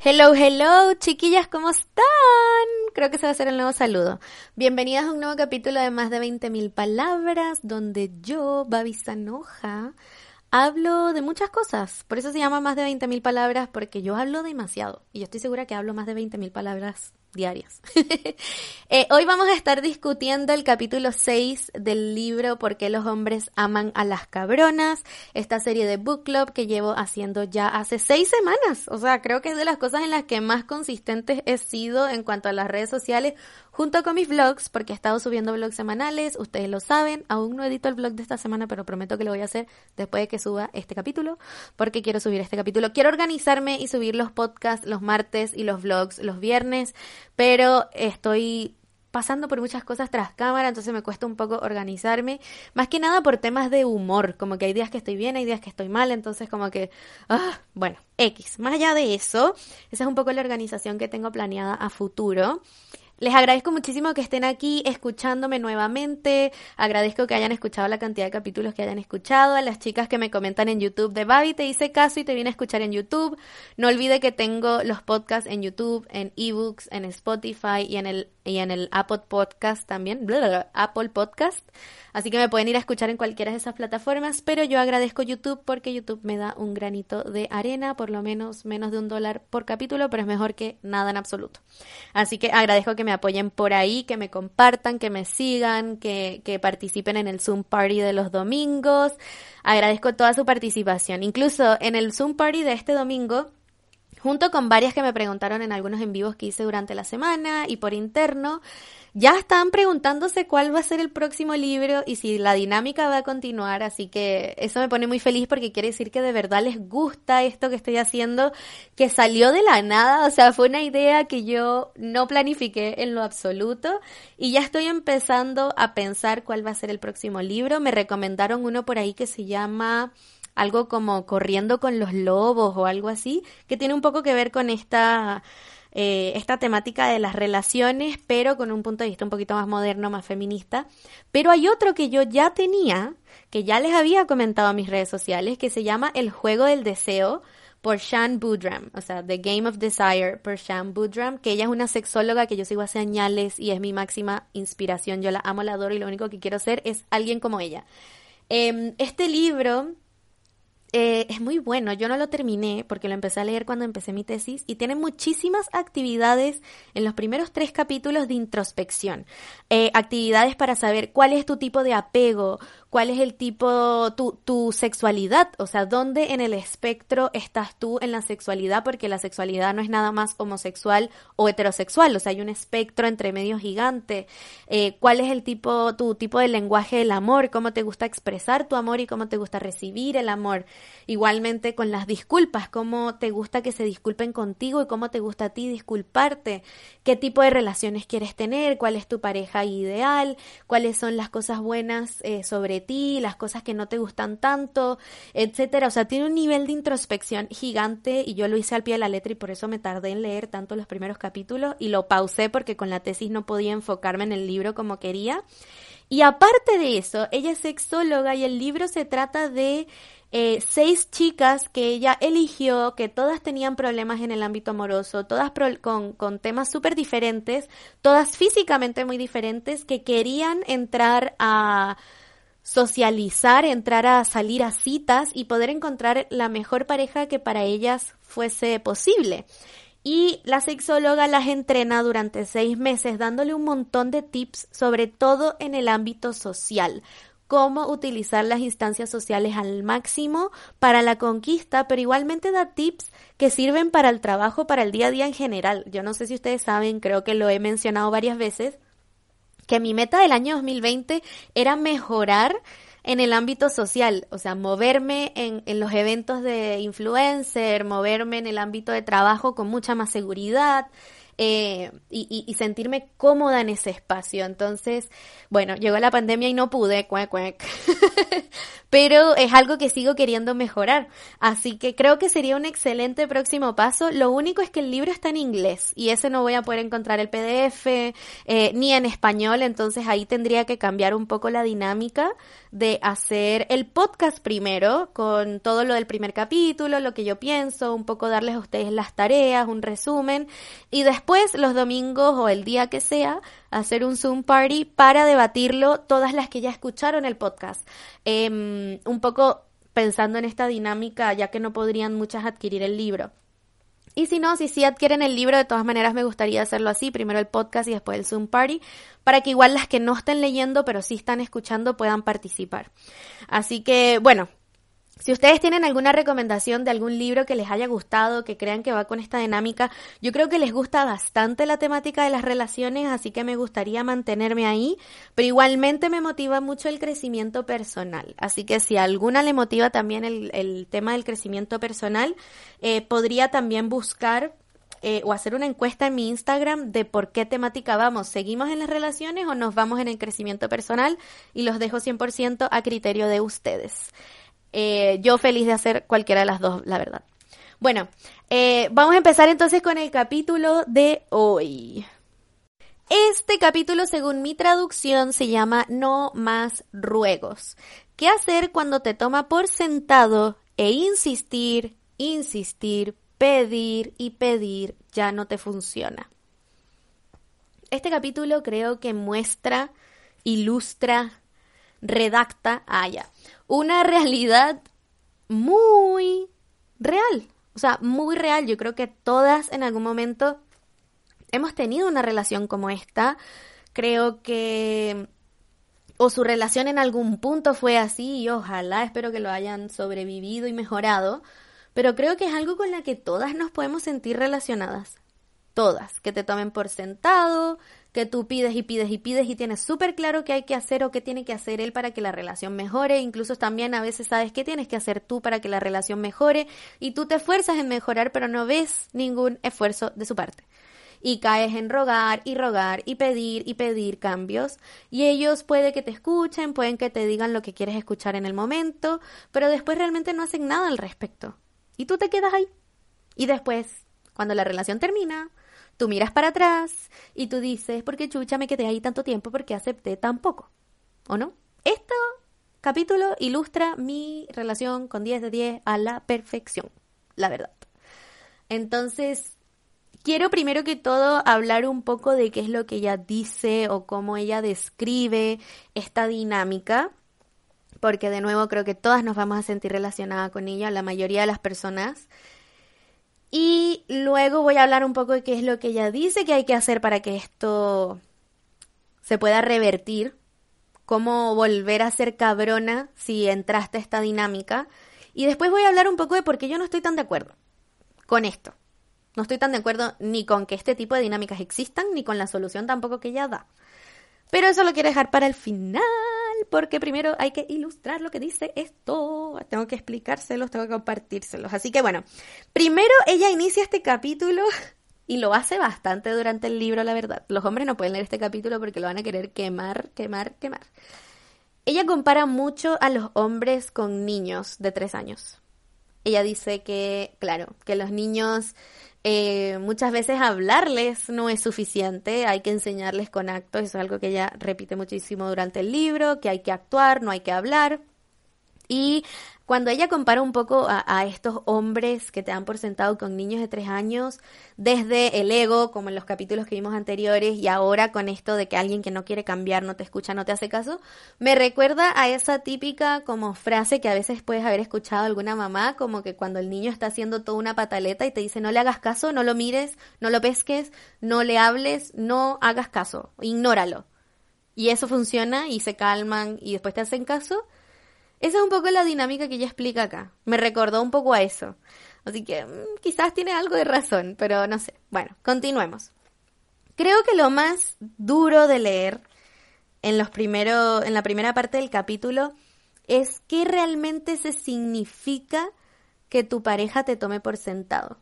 Hello, hello, chiquillas, ¿cómo están? Creo que ese va a ser el nuevo saludo. Bienvenidas a un nuevo capítulo de más de 20.000 palabras, donde yo, Babi Sanoja, hablo de muchas cosas. Por eso se llama más de 20.000 palabras, porque yo hablo demasiado. Y yo estoy segura que hablo más de 20.000 palabras diarias. Eh, hoy vamos a estar discutiendo el capítulo 6 del libro ¿Por qué los hombres aman a las cabronas? Esta serie de book club que llevo haciendo ya hace seis semanas. O sea, creo que es de las cosas en las que más consistentes he sido en cuanto a las redes sociales junto con mis vlogs, porque he estado subiendo vlogs semanales, ustedes lo saben, aún no edito el vlog de esta semana, pero prometo que lo voy a hacer después de que suba este capítulo, porque quiero subir este capítulo. Quiero organizarme y subir los podcasts los martes y los vlogs los viernes, pero estoy pasando por muchas cosas tras cámara, entonces me cuesta un poco organizarme, más que nada por temas de humor, como que hay días que estoy bien, hay días que estoy mal, entonces como que, ah, bueno, X. Más allá de eso, esa es un poco la organización que tengo planeada a futuro. Les agradezco muchísimo que estén aquí escuchándome nuevamente. Agradezco que hayan escuchado la cantidad de capítulos que hayan escuchado. A las chicas que me comentan en YouTube de Babi, te hice caso y te vine a escuchar en YouTube. No olvide que tengo los podcasts en YouTube, en eBooks, en Spotify y en el, y en el Apple Podcast también. Apple Podcast. Así que me pueden ir a escuchar en cualquiera de esas plataformas, pero yo agradezco YouTube porque YouTube me da un granito de arena, por lo menos menos de un dólar por capítulo, pero es mejor que nada en absoluto. Así que agradezco que me apoyen por ahí, que me compartan, que me sigan, que, que participen en el Zoom Party de los domingos. Agradezco toda su participación. Incluso en el Zoom Party de este domingo, junto con varias que me preguntaron en algunos en vivos que hice durante la semana y por interno, ya están preguntándose cuál va a ser el próximo libro y si la dinámica va a continuar, así que eso me pone muy feliz porque quiere decir que de verdad les gusta esto que estoy haciendo, que salió de la nada, o sea, fue una idea que yo no planifiqué en lo absoluto y ya estoy empezando a pensar cuál va a ser el próximo libro. Me recomendaron uno por ahí que se llama algo como Corriendo con los Lobos o algo así, que tiene un poco que ver con esta eh, esta temática de las relaciones, pero con un punto de vista un poquito más moderno, más feminista. Pero hay otro que yo ya tenía, que ya les había comentado a mis redes sociales, que se llama El juego del deseo por Shan Budram, o sea, The Game of Desire por Shan Budram, que ella es una sexóloga que yo sigo hace años y es mi máxima inspiración. Yo la amo, la adoro y lo único que quiero ser es alguien como ella. Em, este libro eh, es muy bueno, yo no lo terminé porque lo empecé a leer cuando empecé mi tesis y tiene muchísimas actividades en los primeros tres capítulos de introspección. Eh, actividades para saber cuál es tu tipo de apego, cuál es el tipo, tu, tu sexualidad, o sea, dónde en el espectro estás tú en la sexualidad, porque la sexualidad no es nada más homosexual o heterosexual, o sea, hay un espectro entre medio gigante. Eh, cuál es el tipo, tu tipo de lenguaje del amor, cómo te gusta expresar tu amor y cómo te gusta recibir el amor. Igualmente con las disculpas, cómo te gusta que se disculpen contigo y cómo te gusta a ti disculparte, qué tipo de relaciones quieres tener, cuál es tu pareja ideal, cuáles son las cosas buenas eh, sobre ti, las cosas que no te gustan tanto, etcétera. O sea, tiene un nivel de introspección gigante y yo lo hice al pie de la letra y por eso me tardé en leer tanto los primeros capítulos y lo pausé porque con la tesis no podía enfocarme en el libro como quería. Y aparte de eso, ella es sexóloga y el libro se trata de eh, seis chicas que ella eligió, que todas tenían problemas en el ámbito amoroso, todas con, con temas súper diferentes, todas físicamente muy diferentes, que querían entrar a socializar, entrar a salir a citas y poder encontrar la mejor pareja que para ellas fuese posible. Y la sexóloga las entrena durante seis meses dándole un montón de tips, sobre todo en el ámbito social, cómo utilizar las instancias sociales al máximo para la conquista, pero igualmente da tips que sirven para el trabajo, para el día a día en general. Yo no sé si ustedes saben, creo que lo he mencionado varias veces, que mi meta del año 2020 era mejorar en el ámbito social, o sea, moverme en, en, los eventos de influencer, moverme en el ámbito de trabajo con mucha más seguridad, eh, y, sentirme cómoda en ese espacio. Entonces, bueno, llegó la pandemia y no pude, cuec, cuec. pero es algo que sigo queriendo mejorar. Así que creo que sería un excelente próximo paso. Lo único es que el libro está en inglés y ese no voy a poder encontrar el PDF eh, ni en español, entonces ahí tendría que cambiar un poco la dinámica de hacer el podcast primero con todo lo del primer capítulo, lo que yo pienso, un poco darles a ustedes las tareas, un resumen y después los domingos o el día que sea hacer un Zoom party para debatirlo todas las que ya escucharon el podcast. Em, un poco pensando en esta dinámica, ya que no podrían muchas adquirir el libro. Y si no, si sí adquieren el libro, de todas maneras me gustaría hacerlo así, primero el podcast y después el Zoom Party, para que igual las que no estén leyendo, pero sí están escuchando, puedan participar. Así que, bueno, si ustedes tienen alguna recomendación de algún libro que les haya gustado, que crean que va con esta dinámica, yo creo que les gusta bastante la temática de las relaciones, así que me gustaría mantenerme ahí, pero igualmente me motiva mucho el crecimiento personal. Así que si a alguna le motiva también el, tema del crecimiento personal, eh, podría también buscar eh, o hacer una encuesta en mi Instagram de por qué temática vamos. ¿Seguimos en las relaciones o nos vamos en el crecimiento personal? Y los dejo 100% a criterio de ustedes. Eh, yo feliz de hacer cualquiera de las dos, la verdad. Bueno, eh, vamos a empezar entonces con el capítulo de hoy. Este capítulo, según mi traducción, se llama No más ruegos. ¿Qué hacer cuando te toma por sentado e insistir, insistir, pedir y pedir ya no te funciona? Este capítulo creo que muestra, ilustra, redacta, ah, ya, una realidad muy real. O sea, muy real. Yo creo que todas en algún momento hemos tenido una relación como esta. Creo que o su relación en algún punto fue así y ojalá espero que lo hayan sobrevivido y mejorado. Pero creo que es algo con la que todas nos podemos sentir relacionadas. Todas. Que te tomen por sentado, que tú pides y pides y pides y tienes súper claro qué hay que hacer o qué tiene que hacer él para que la relación mejore. Incluso también a veces sabes qué tienes que hacer tú para que la relación mejore y tú te esfuerzas en mejorar pero no ves ningún esfuerzo de su parte. Y caes en rogar y rogar y pedir y pedir cambios. Y ellos puede que te escuchen, pueden que te digan lo que quieres escuchar en el momento, pero después realmente no hacen nada al respecto. Y tú te quedas ahí. Y después, cuando la relación termina, Tú miras para atrás y tú dices, ¿por qué chucha me quedé ahí tanto tiempo? porque acepté tan poco? ¿O no? Este capítulo ilustra mi relación con 10 de 10 a la perfección, la verdad. Entonces, quiero primero que todo hablar un poco de qué es lo que ella dice o cómo ella describe esta dinámica, porque de nuevo creo que todas nos vamos a sentir relacionadas con ella, la mayoría de las personas. Y luego voy a hablar un poco de qué es lo que ella dice que hay que hacer para que esto se pueda revertir, cómo volver a ser cabrona si entraste a esta dinámica. Y después voy a hablar un poco de por qué yo no estoy tan de acuerdo con esto. No estoy tan de acuerdo ni con que este tipo de dinámicas existan, ni con la solución tampoco que ella da. Pero eso lo quiero dejar para el final porque primero hay que ilustrar lo que dice esto. Tengo que explicárselos, tengo que compartírselos. Así que bueno, primero ella inicia este capítulo y lo hace bastante durante el libro, la verdad. Los hombres no pueden leer este capítulo porque lo van a querer quemar, quemar, quemar. Ella compara mucho a los hombres con niños de tres años. Ella dice que, claro, que los niños eh, muchas veces hablarles no es suficiente, hay que enseñarles con actos, eso es algo que ella repite muchísimo durante el libro, que hay que actuar, no hay que hablar. Y cuando ella compara un poco a, estos hombres que te dan por sentado con niños de tres años, desde el ego, como en los capítulos que vimos anteriores, y ahora con esto de que alguien que no quiere cambiar, no te escucha, no te hace caso, me recuerda a esa típica como frase que a veces puedes haber escuchado alguna mamá, como que cuando el niño está haciendo toda una pataleta y te dice no le hagas caso, no lo mires, no lo pesques, no le hables, no hagas caso, ignóralo. Y eso funciona y se calman y después te hacen caso esa es un poco la dinámica que ella explica acá. Me recordó un poco a eso. Así que mm, quizás tiene algo de razón, pero no sé. Bueno, continuemos. Creo que lo más duro de leer en los primeros, en la primera parte del capítulo es qué realmente se significa que tu pareja te tome por sentado.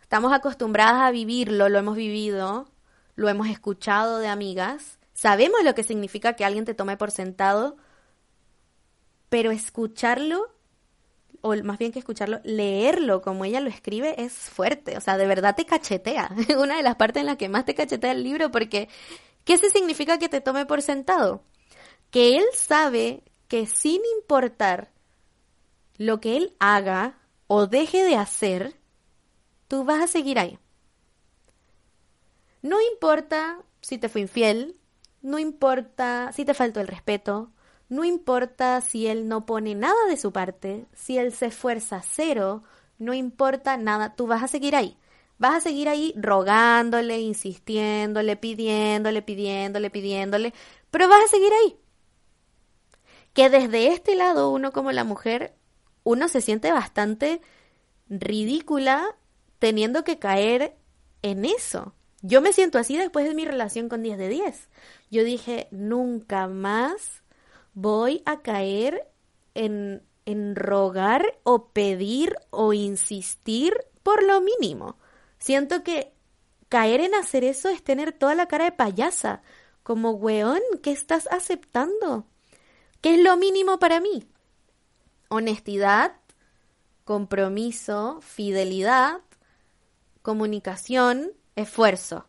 Estamos acostumbradas a vivirlo, lo hemos vivido, lo hemos escuchado de amigas, sabemos lo que significa que alguien te tome por sentado, pero escucharlo, o más bien que escucharlo, leerlo como ella lo escribe es fuerte, o sea, de verdad te cachetea. Una de las partes en las que más te cachetea el libro porque ¿qué se significa que te tome por sentado? Que él sabe que sin importar lo que él haga o deje de hacer, tú vas a seguir ahí. No importa si te fue infiel, no importa si te faltó el respeto, no importa si él no pone nada de su parte, si él se esfuerza cero, no importa nada, tú vas a seguir ahí. Vas a seguir ahí rogándole, insistiéndole, pidiéndole, pidiéndole, pidiéndole, pero vas a seguir ahí. Que desde este lado uno como la mujer, uno se siente bastante ridícula teniendo que caer en eso. Yo me siento así después de mi relación con 10 de 10. Yo dije, nunca más voy a caer en, en rogar o pedir o insistir por lo mínimo. Siento que caer en hacer eso es tener toda la cara de payasa. Como, weón, ¿qué estás aceptando? ¿Qué es lo mínimo para mí? Honestidad, compromiso, fidelidad, comunicación, esfuerzo.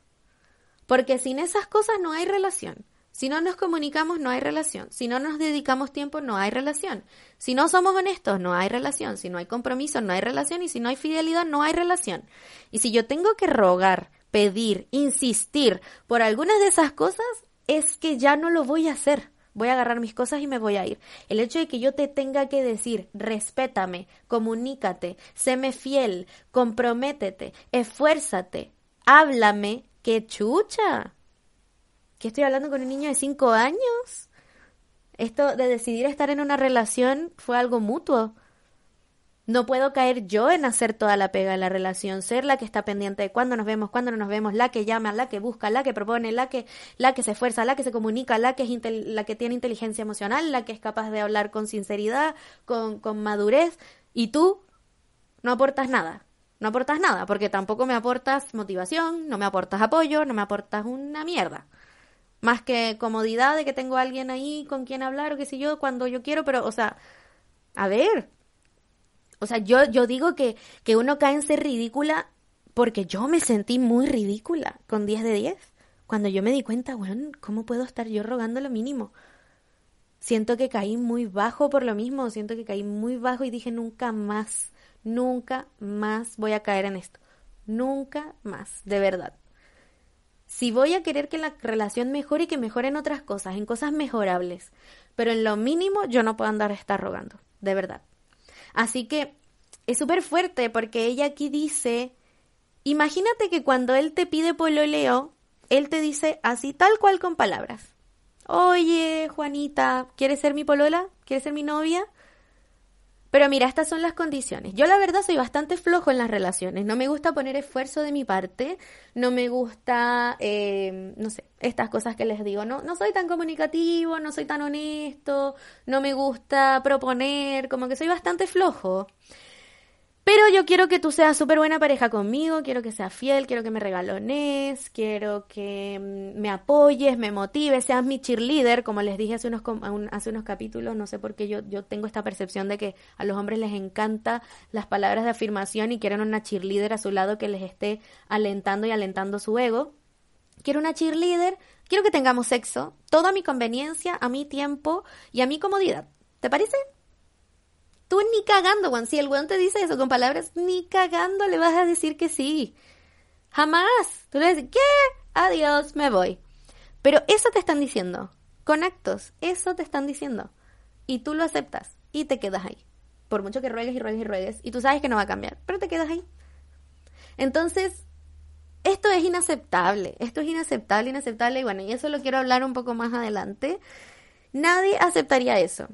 Porque sin esas cosas no hay relación. Si no nos comunicamos, no hay relación. Si no nos dedicamos tiempo, no hay relación. Si no somos honestos, no hay relación. Si no hay compromiso, no hay relación. Y si no hay fidelidad, no hay relación. Y si yo tengo que rogar, pedir, insistir por algunas de esas cosas, es que ya no lo voy a hacer. Voy a agarrar mis cosas y me voy a ir. El hecho de que yo te tenga que decir, respétame, comunícate, séme fiel, comprométete, esfuérzate, háblame, qué chucha. ¿Qué estoy hablando con un niño de cinco años? Esto de decidir estar en una relación fue algo mutuo. No puedo caer yo en hacer toda la pega de la relación, ser la que está pendiente de cuándo nos vemos, cuándo no nos vemos, la que llama, la que busca, la que propone, la que, la que se esfuerza, la que se comunica, la que, es la que tiene inteligencia emocional, la que es capaz de hablar con sinceridad, con, con madurez, y tú no aportas nada. No aportas nada, porque tampoco me aportas motivación, no me aportas apoyo, no me aportas una mierda. Más que comodidad de que tengo a alguien ahí con quien hablar o qué sé yo, cuando yo quiero, pero, o sea, a ver. O sea, yo, yo digo que, que uno cae en ser ridícula porque yo me sentí muy ridícula con 10 de 10. Cuando yo me di cuenta, bueno, ¿cómo puedo estar yo rogando lo mínimo? Siento que caí muy bajo por lo mismo, siento que caí muy bajo y dije nunca más Nunca más voy a caer en esto. Nunca más, de verdad. Si voy a querer que la relación mejore y que mejoren otras cosas, en cosas mejorables, pero en lo mínimo yo no puedo andar a estar rogando, de verdad. Así que es súper fuerte porque ella aquí dice, imagínate que cuando él te pide pololeo, él te dice así tal cual con palabras. Oye, Juanita, ¿quieres ser mi polola? ¿Quieres ser mi novia? Pero mira, estas son las condiciones. Yo la verdad soy bastante flojo en las relaciones. No me gusta poner esfuerzo de mi parte. No me gusta, eh, no sé, estas cosas que les digo. No, no soy tan comunicativo, no soy tan honesto, no me gusta proponer, como que soy bastante flojo. Pero yo quiero que tú seas súper buena pareja conmigo, quiero que seas fiel, quiero que me regalones, quiero que mm, me apoyes, me motives, seas mi cheerleader, como les dije hace unos, hace unos capítulos, no sé por qué yo, yo tengo esta percepción de que a los hombres les encanta las palabras de afirmación y quieren una cheerleader a su lado que les esté alentando y alentando su ego. Quiero una cheerleader, quiero que tengamos sexo, toda mi conveniencia, a mi tiempo y a mi comodidad. ¿Te parece? Tú ni cagando, Juan. Si el weón te dice eso con palabras, ni cagando le vas a decir que sí. Jamás. Tú le dices, ¿qué? Adiós, me voy. Pero eso te están diciendo. Con actos. Eso te están diciendo. Y tú lo aceptas. Y te quedas ahí. Por mucho que ruegues y ruegues y ruegues. Y tú sabes que no va a cambiar. Pero te quedas ahí. Entonces, esto es inaceptable. Esto es inaceptable, inaceptable. Y bueno, y eso lo quiero hablar un poco más adelante. Nadie aceptaría eso.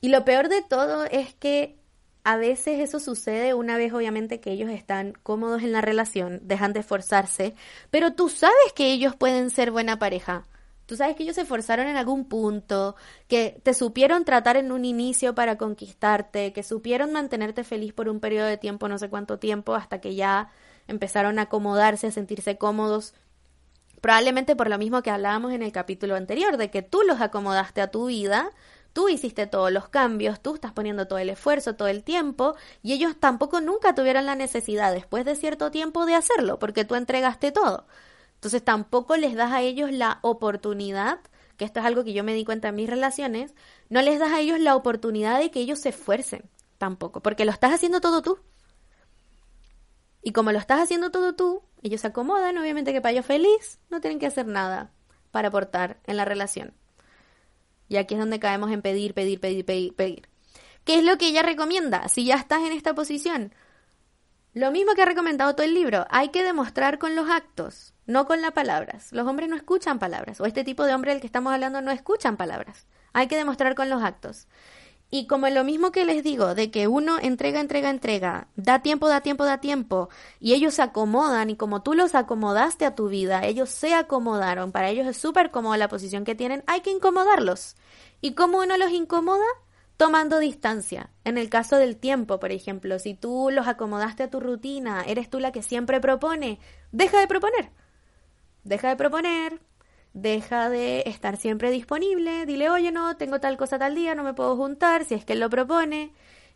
Y lo peor de todo es que a veces eso sucede una vez obviamente que ellos están cómodos en la relación, dejan de esforzarse, pero tú sabes que ellos pueden ser buena pareja. Tú sabes que ellos se esforzaron en algún punto, que te supieron tratar en un inicio para conquistarte, que supieron mantenerte feliz por un periodo de tiempo, no sé cuánto tiempo, hasta que ya empezaron a acomodarse, a sentirse cómodos. Probablemente por lo mismo que hablábamos en el capítulo anterior, de que tú los acomodaste a tu vida Tú hiciste todos los cambios, tú estás poniendo todo el esfuerzo, todo el tiempo, y ellos tampoco nunca tuvieron la necesidad después de cierto tiempo de hacerlo, porque tú entregaste todo. Entonces tampoco les das a ellos la oportunidad, que esto es algo que yo me di cuenta en mis relaciones, no les das a ellos la oportunidad de que ellos se esfuercen tampoco, porque lo estás haciendo todo tú. Y como lo estás haciendo todo tú, ellos se acomodan, obviamente que para ellos feliz, no tienen que hacer nada para aportar en la relación. Y aquí es donde caemos en pedir, pedir, pedir, pedir, pedir. ¿Qué es lo que ella recomienda? Si ya estás en esta posición. Lo mismo que ha recomendado todo el libro, hay que demostrar con los actos, no con las palabras. Los hombres no escuchan palabras, o este tipo de hombre del que estamos hablando no escuchan palabras. Hay que demostrar con los actos. Y como lo mismo que les digo, de que uno entrega, entrega, entrega, da tiempo, da tiempo, da tiempo, y ellos se acomodan, y como tú los acomodaste a tu vida, ellos se acomodaron, para ellos es súper cómoda la posición que tienen, hay que incomodarlos. ¿Y cómo uno los incomoda? Tomando distancia. En el caso del tiempo, por ejemplo, si tú los acomodaste a tu rutina, eres tú la que siempre propone, deja de proponer. Deja de proponer, deja de estar siempre disponible, dile, oye, no, tengo tal cosa tal día, no me puedo juntar, si es que él lo propone.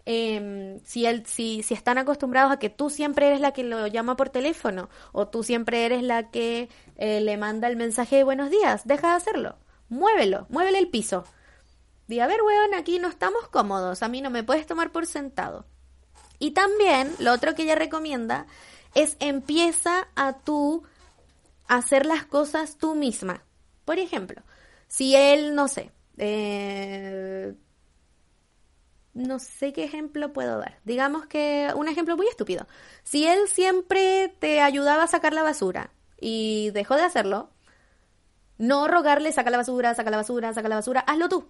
Em, si, él, si, si están acostumbrados a que tú siempre eres la que lo llama por teléfono o tú siempre eres la que eh, le manda el mensaje de buenos días, deja de hacerlo. Muévelo, muévele el piso. Di, a ver, weón, aquí no estamos cómodos, a mí no me puedes tomar por sentado. Y también, lo otro que ella recomienda es empieza a tú hacer las cosas tú misma. Por ejemplo, si él, no sé, eh, no sé qué ejemplo puedo dar. Digamos que un ejemplo muy estúpido. Si él siempre te ayudaba a sacar la basura y dejó de hacerlo, no rogarle saca la basura, saca la basura, saca la basura, hazlo tú.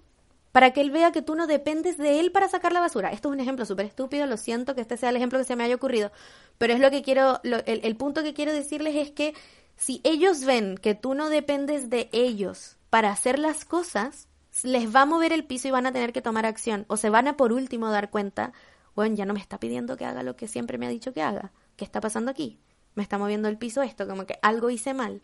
Para que él vea que tú no dependes de él para sacar la basura. Esto es un ejemplo súper estúpido, lo siento que este sea el ejemplo que se me haya ocurrido. Pero es lo que quiero, el, el punto que quiero decirles es que si ellos ven que tú no dependes de ellos para hacer las cosas, les va a mover el piso y van a tener que tomar acción. O se van a por último dar cuenta, bueno, ya no me está pidiendo que haga lo que siempre me ha dicho que haga. ¿Qué está pasando aquí? Me está moviendo el piso esto, como que algo hice mal.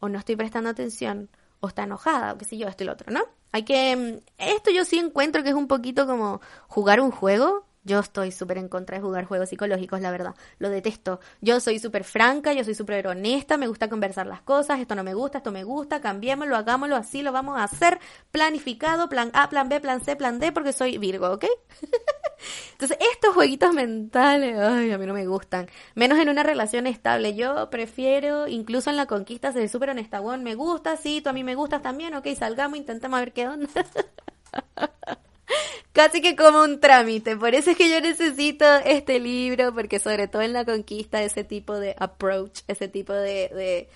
O no estoy prestando atención. O está enojada, o qué sé yo, esto y lo otro, ¿no? Hay que... Mm, esto yo sí encuentro que es un poquito como jugar un juego yo estoy súper en contra de jugar juegos psicológicos, la verdad. Lo detesto. Yo soy súper franca, yo soy súper honesta, me gusta conversar las cosas, esto no me gusta, esto me gusta, cambiémoslo, hagámoslo así, lo vamos a hacer. Planificado, plan A, plan B, plan C, plan D, porque soy Virgo, ¿ok? Entonces, estos jueguitos mentales, ay, a mí no me gustan. Menos en una relación estable. Yo prefiero, incluso en la conquista, ser súper honesta. Bueno, me gusta, sí, tú a mí me gustas también, ok, salgamos, intentemos a ver qué onda. casi que como un trámite. Por eso es que yo necesito este libro, porque sobre todo en la conquista, ese tipo de approach, ese tipo de,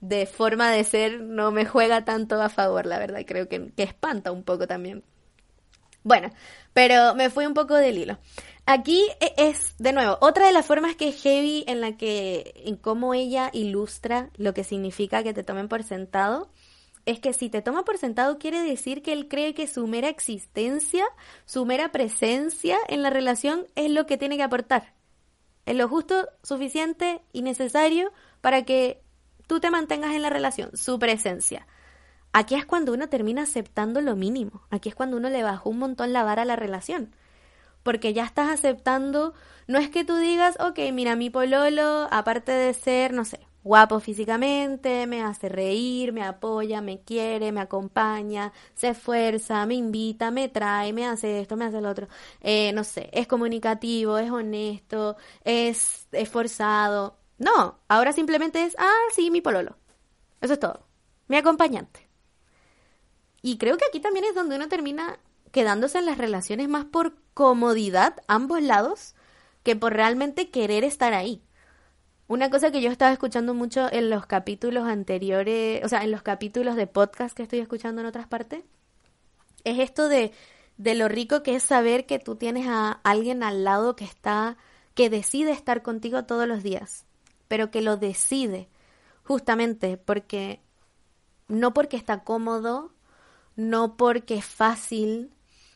de, forma de ser, no me juega tanto a favor, la verdad. Creo que, que espanta un poco también. Bueno, pero me fui un poco del hilo. Aquí e, es, de nuevo, otra de las formas que heavy en la que, en cómo ella ilustra lo que significa que te tomen por sentado es que si te toma por sentado quiere decir que él cree que su mera existencia, su mera presencia en la relación es lo que tiene que aportar. Es lo justo, suficiente y necesario para que tú te mantengas en la relación, su presencia. Aquí es cuando uno termina aceptando lo mínimo. Aquí es cuando uno le bajó un montón la vara a la relación. Porque ya estás aceptando, no es que tú digas, ok, mira, mi pololo, aparte de ser, no sé, guapo físicamente, me hace reír, me apoya, me quiere, me acompaña, se esfuerza, me invita, me trae, me hace esto, me hace lo otro. Eh, no sé, es comunicativo, es honesto, es esforzado. No, ahora simplemente es, ah, sí, mi pololo. Eso es todo. Mi acompañante. Y creo que aquí también es donde uno termina quedándose en las relaciones más por comodidad, ambos lados, que por realmente querer estar ahí. Una cosa que yo estaba escuchando mucho en los capítulos anteriores, o sea, en los capítulos de podcast que estoy escuchando en otras partes, es esto de, de lo rico que es saber que tú tienes a alguien al lado que está, que decide estar contigo todos los días, pero que lo decide justamente porque, no porque está cómodo, no porque es fácil,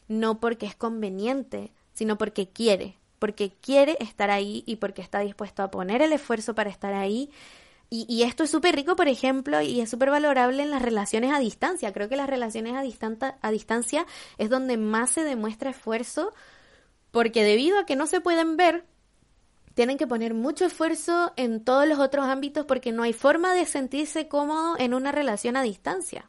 no porque es conveniente, sino porque quiere porque quiere estar ahí y porque está dispuesto a poner el esfuerzo para estar ahí, y, esto es súper rico, por ejemplo, y es súper valorable en las relaciones a distancia. Creo que las relaciones a, a distancia es donde más se demuestra esfuerzo, porque debido a que no se pueden ver, tienen que poner mucho esfuerzo en todos los otros ámbitos porque no hay forma de sentirse cómodo en una relación a distancia.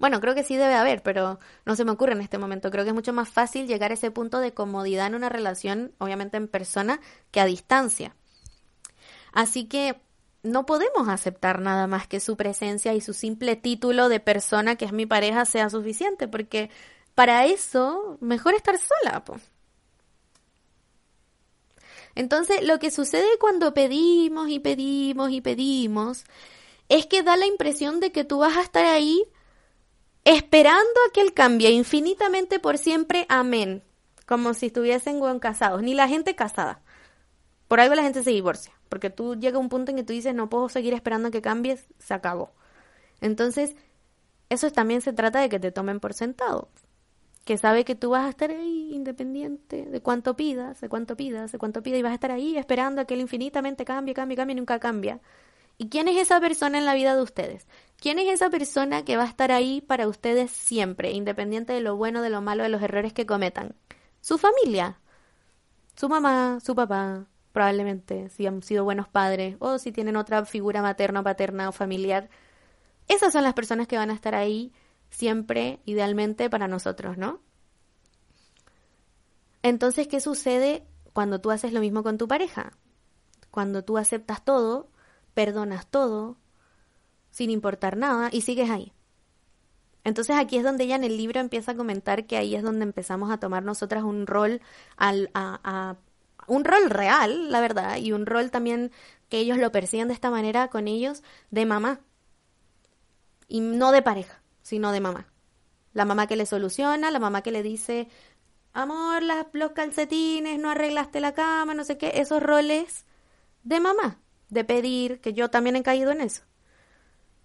Bueno, creo que sí debe haber, pero no se me ocurre en este momento. Creo que es mucho más fácil llegar a ese punto de comodidad en una relación, obviamente en persona, que a distancia. Así que no podemos aceptar nada más que su presencia y su simple título de persona que es mi pareja sea suficiente, porque para eso mejor estar sola. Entonces, lo que sucede cuando pedimos y pedimos y pedimos es que da la impresión de que tú vas a estar ahí esperando a que él cambie infinitamente por siempre. Amén. Como si estuviesen casados, ni la gente casada. Por algo la gente se divorcia. Porque tú llega un punto en que tú dices, no puedo seguir esperando a que cambies, se acabó. Entonces, eso también se trata de que te tomen por sentado. Que sabe que tú vas a estar ahí independiente de cuánto pidas, de cuánto pidas, de cuánto pidas, y vas a estar ahí esperando a que él infinitamente cambie, cambie, cambie nunca cambia. ¿Y quién es esa persona en la vida de ustedes? ¿Quién es esa persona que va a estar ahí para ustedes siempre, independiente de lo bueno, de lo malo, de los errores que cometan? Su familia. Su mamá, su papá, probablemente, si han sido buenos padres o si tienen otra figura materna, paterna o familiar. Esas son las personas que van a estar ahí siempre, idealmente, para nosotros, ¿no? Entonces, ¿qué sucede cuando tú haces lo mismo con tu pareja? Cuando tú aceptas todo, perdonas todo, sin importar nada, y sigues ahí. Entonces aquí es donde ella en el libro empieza a comentar que ahí es donde empezamos a tomar nosotras un rol al, a, un rol real, la verdad, y un rol también que ellos lo perciben de esta manera con ellos, de mamá. Y no de pareja, sino de mamá. La mamá que le soluciona, la mamá que le dice, amor, las, los calcetines, no arreglaste la cama, no sé qué, esos roles de mamá, de pedir, que yo también he caído en eso.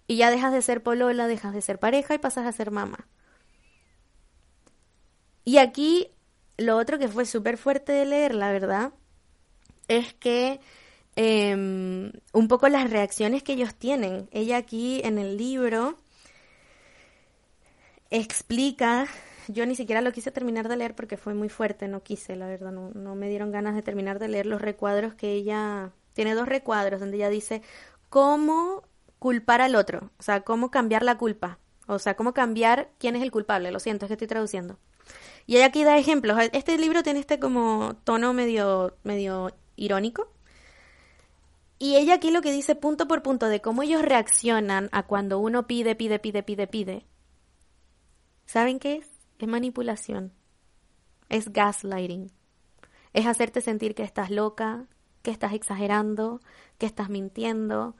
Y ya dejas de ser polola, dejas de ser pareja y pasas a ser mamá. Y aquí lo otro que fue súper fuerte de leer, la verdad, es que em, un poco las reacciones que ellos tienen. Ella aquí en el libro explica, yo ni siquiera lo quise terminar de leer porque fue muy fuerte, no quise, la verdad, no, no me dieron ganas de terminar de leer los recuadros que ella tiene dos recuadros donde ella dice cómo culpar al otro, o sea, cómo cambiar la culpa, o sea, cómo cambiar quién es el culpable, lo siento, es que estoy traduciendo. Y ella aquí da ejemplos. Este libro tiene este como tono medio, medio irónico. Y ella aquí lo que dice punto por punto de cómo ellos reaccionan a cuando uno pide, pide, pide, pide, pide. ¿Saben qué es? Es manipulación. Es gaslighting. Es hacerte sentir que estás loca, que estás exagerando, que estás mintiendo,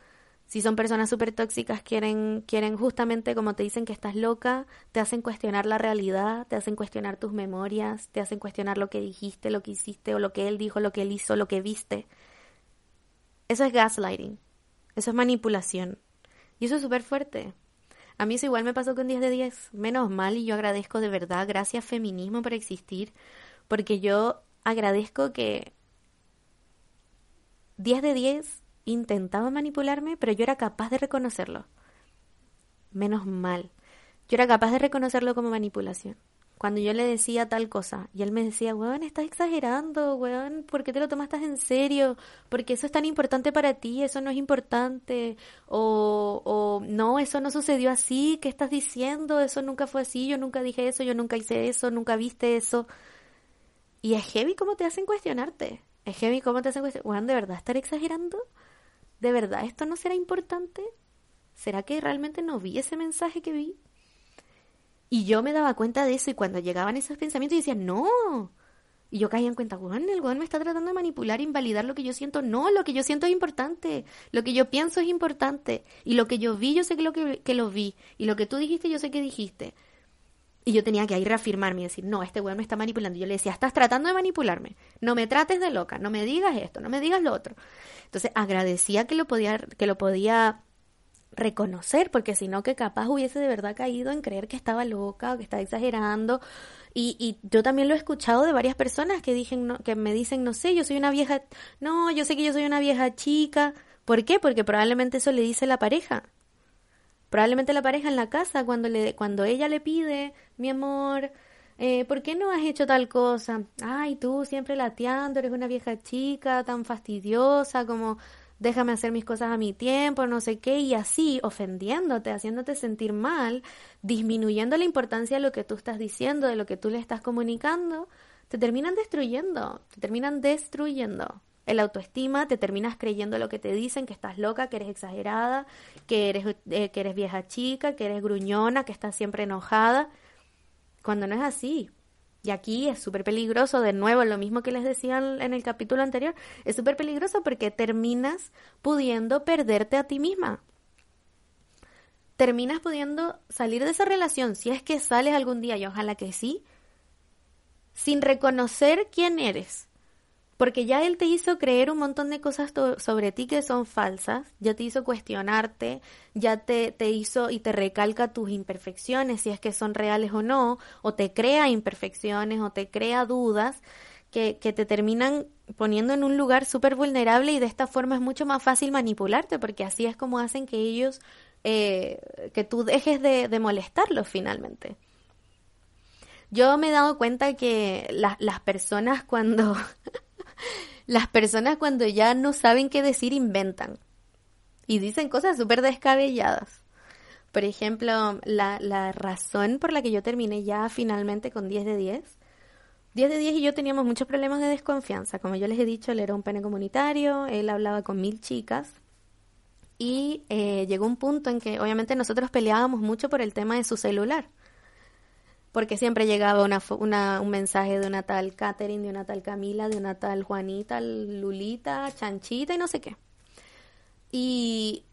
si son personas súper tóxicas, quieren, quieren justamente, como te dicen que estás loca, te hacen cuestionar la realidad, te hacen cuestionar tus memorias, te hacen cuestionar lo que dijiste, lo que hiciste, o lo que él dijo, lo que él hizo, lo que viste. Eso es gaslighting. Eso es manipulación. Y eso es súper fuerte. A mí eso igual me pasó con 10 de 10. Menos mal y yo agradezco de verdad. Gracias feminismo por existir. Porque yo agradezco que 10 de 10 intentaba manipularme, pero yo era capaz de reconocerlo. Menos mal. Yo era capaz de reconocerlo como manipulación. Cuando yo le decía tal cosa y él me decía, weón, estás exagerando, weón, ¿por qué te lo tomas en serio? Porque eso es tan importante para ti, eso no es importante. O, o no, eso no sucedió así, ¿qué estás diciendo? Eso nunca fue así, yo nunca dije eso, yo nunca hice eso, nunca viste eso. Y es heavy cómo te hacen cuestionarte. Es heavy cómo te hacen cuestionarte. Weón, ¿de verdad estar exagerando? ¿De verdad esto no será importante? ¿Será que realmente no vi ese mensaje que vi? Y yo me daba cuenta de eso y cuando llegaban esos pensamientos y decía, no. Y yo caía en cuenta, bueno, el weón me está tratando de manipular, invalidar lo que yo siento. No, lo que yo siento es importante. Lo que yo pienso es importante. Y lo que yo vi, yo sé que lo, que, que lo vi. Y lo que tú dijiste, yo sé que dijiste. Y yo tenía que ahí reafirmarme y decir, no, este weón me está manipulando. Yo le decía, estás tratando de manipularme. No me trates de loca, no me digas esto, no me digas lo otro. Entonces agradecía que lo podía, que lo podía reconocer, porque si no, que capaz hubiese de verdad caído en creer que estaba loca o que estaba exagerando. Y, y yo también lo he escuchado de varias personas que, dicen, que me dicen, no sé, yo soy una vieja, no, yo sé que yo soy una vieja chica. ¿Por qué? Porque probablemente eso le dice la pareja. Probablemente la pareja en la casa, cuando, le, cuando ella le pide, mi amor, eh, ¿por qué no has hecho tal cosa? Ay, tú siempre lateando, eres una vieja chica tan fastidiosa, como déjame hacer mis cosas a mi tiempo, no sé qué, y así ofendiéndote, haciéndote sentir mal, disminuyendo la importancia de lo que tú estás diciendo, de lo que tú le estás comunicando, te terminan destruyendo, te terminan destruyendo. El autoestima, te terminas creyendo lo que te dicen, que estás loca, que eres exagerada, que eres, eh, que eres vieja chica, que eres gruñona, que estás siempre enojada, cuando no es así. Y aquí es súper peligroso, de nuevo, lo mismo que les decía en el capítulo anterior, es súper peligroso porque terminas pudiendo perderte a ti misma. Terminas pudiendo salir de esa relación, si es que sales algún día, y ojalá que sí, sin reconocer quién eres, porque ya él te hizo creer un montón de cosas sobre ti que son falsas, ya te hizo cuestionarte, ya te, te hizo y te recalca tus imperfecciones, si es que son reales o no, o te crea imperfecciones, o te crea dudas que, que te terminan poniendo en un lugar súper vulnerable y de esta forma es mucho más fácil manipularte, porque así es como hacen que ellos, eh, que tú dejes de, de molestarlos finalmente. Yo me he dado cuenta que las personas cuando las personas cuando ya no saben qué decir inventan y dicen cosas súper descabelladas. Por ejemplo, la, la razón por la que yo terminé ya finalmente con 10 de 10. 10 de 10 y yo teníamos muchos problemas de desconfianza. Como yo les he dicho, él era un pene comunitario, él hablaba con mil chicas. Y eh, llegó un punto en que obviamente nosotros peleábamos mucho por el tema de su celular porque siempre llegaba una, un mensaje de una tal Catherine, de una tal Camila, de una tal Juanita, Lulita, Chanchita y no sé qué. Y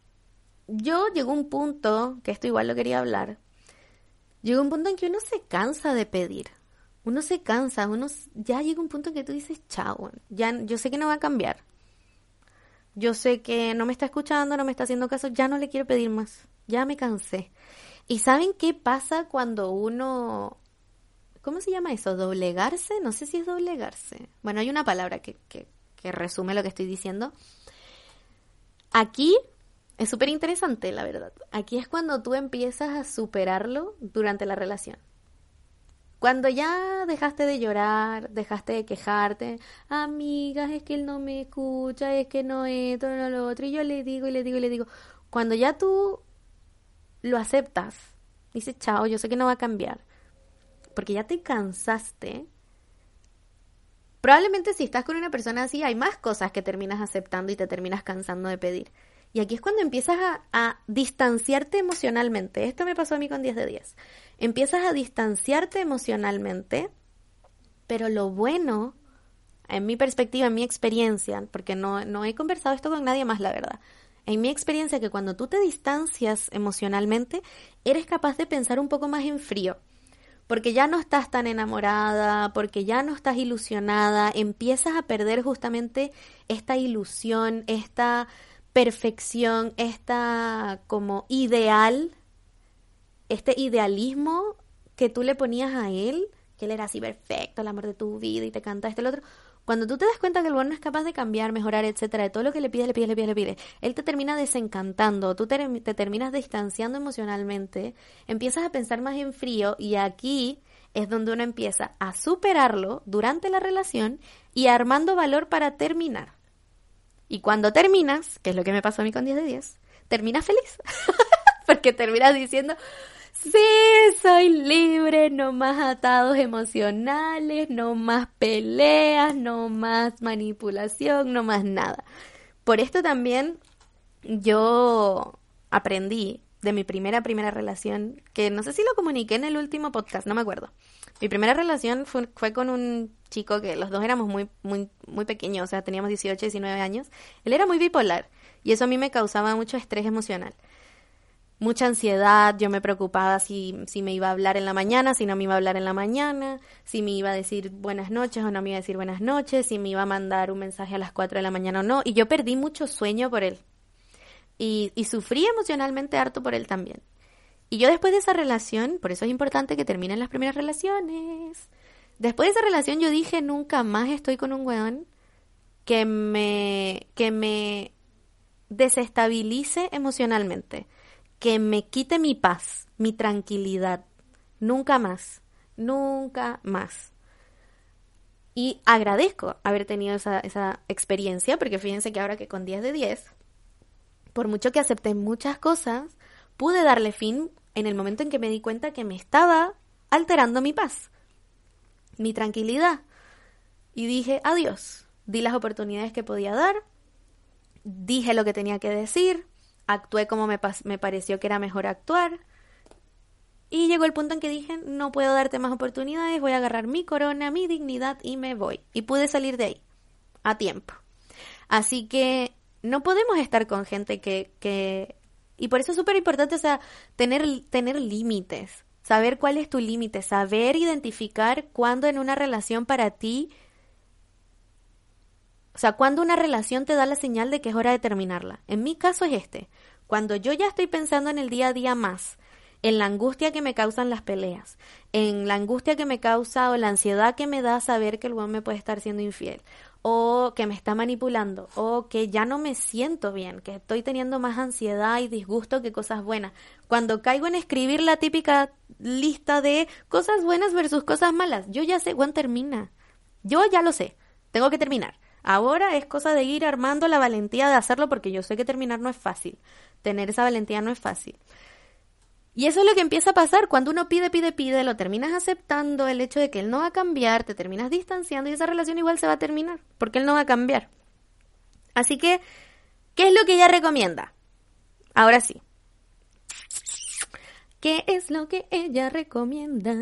yo llegó un punto, que esto igual lo quería hablar, llegó un punto en que uno se cansa de pedir. Uno se cansa, uno ya llega un punto en que tú dices, chao, ya yo sé que no va a cambiar. Yo sé que no me está escuchando, no me está haciendo caso, ya no le quiero pedir más. Ya me cansé. ¿Y saben qué pasa cuando uno... ¿Cómo se llama eso? ¿Doblegarse? No sé si es doblegarse. Bueno, hay una palabra que, que, resume lo que estoy diciendo. Aquí es súper interesante, la verdad. Aquí es cuando tú empiezas a superarlo durante la relación. Cuando ya dejaste de llorar, dejaste de quejarte, amigas, es que él no me escucha, es que no esto, no lo otro, y yo le digo y le digo y le digo. Cuando ya tú lo aceptas. Dices, chao, yo sé que no va a cambiar. Porque ya te cansaste. Probablemente si estás con una persona así, hay más cosas que terminas aceptando y te terminas cansando de pedir. Y aquí es cuando empiezas a, a, distanciarte emocionalmente. Esto me pasó a mí con 10 de 10. Empiezas a distanciarte emocionalmente, pero lo bueno, en mi perspectiva, en mi experiencia, porque no, no he conversado esto con nadie más, la verdad, en mi experiencia que cuando tú te distancias emocionalmente, eres capaz de pensar un poco más en frío. Porque ya no estás tan enamorada, porque ya no estás ilusionada, empiezas a perder justamente esta ilusión, esta perfección, esta como ideal, este idealismo que tú le ponías a él, que él era así perfecto, el amor de tu vida y te canta este el otro. Cuando tú te das cuenta que el bueno no es capaz de cambiar, mejorar, etcétera, de todo lo que le pides, le pides, le pides, le pides, él te termina desencantando, tú te, terminas distanciando emocionalmente, empiezas a pensar más en frío y aquí es donde uno empieza a superarlo durante la relación y armando valor para terminar. Y cuando terminas, que es lo que me pasó a mí con 10 de 10, terminas feliz. Porque terminas diciendo, Sí, soy libre, no más atados emocionales, no más peleas, no más manipulación, no más nada. Por esto también yo aprendí de mi primera primera relación, que no sé si lo comuniqué en el último podcast, no me acuerdo. Mi primera relación fue, con un chico que los dos éramos muy muy muy pequeños, o sea, teníamos 18, 19 años. Él era muy bipolar y eso a mí me causaba mucho estrés emocional mucha ansiedad, yo me preocupaba si, si me iba a hablar en la mañana, si no me iba a hablar en la mañana, si me iba a decir buenas noches o no me iba a decir buenas noches, si me iba a mandar un mensaje a las 4 de la mañana o no, y yo perdí mucho sueño por él. Y, y sufrí emocionalmente harto por él también. Y yo después de esa relación, por eso es importante que terminen las primeras relaciones. Después de esa relación yo dije, nunca más estoy con un weón que me, que me desestabilice emocionalmente, que me quite mi paz, mi tranquilidad. Nunca más, nunca más. Y agradezco haber tenido esa, esa experiencia, porque fíjense que ahora que con 10 de 10, por mucho que acepté muchas cosas, pude darle fin en el momento en que me di cuenta que me estaba alterando mi paz, mi tranquilidad. Y dije, adiós, di las oportunidades que podía dar, dije lo que tenía que decir, actué como me, me pareció que era mejor actuar. Y llegó el punto en que dije, no puedo darte más oportunidades, voy a agarrar mi corona, mi dignidad y me voy. Y pude salir de ahí, a tiempo. Así que no podemos estar con gente que... que... Y por eso es súper importante, o sea, tener, tener límites, saber cuál es tu límite, saber identificar cuándo en una relación para ti o sea, cuando una relación te da la señal de que es hora de terminarla. En mi caso es este. Cuando yo ya estoy pensando en el día a día más, en la angustia que me causan las peleas, en la angustia que me causa o la ansiedad que me da saber que el buen me puede estar siendo infiel, o que me está manipulando, o que ya no me siento bien, que estoy teniendo más ansiedad y disgusto que cosas buenas. Cuando caigo en escribir la típica lista de cosas buenas versus cosas malas, yo ya sé, Juan termina. Yo ya lo sé, tengo que terminar. Ahora es cosa de ir armando la valentía de hacerlo porque yo sé que terminar no es fácil. Tener esa valentía no es fácil. Y eso es lo que empieza a pasar cuando uno pide, pide, pide, lo terminas aceptando el hecho de que él no va a cambiar, te terminas distanciando y esa relación igual se va a terminar porque él no va a cambiar. Así que, ¿qué es lo que ella recomienda? Ahora sí. ¿Qué es lo que ella recomienda?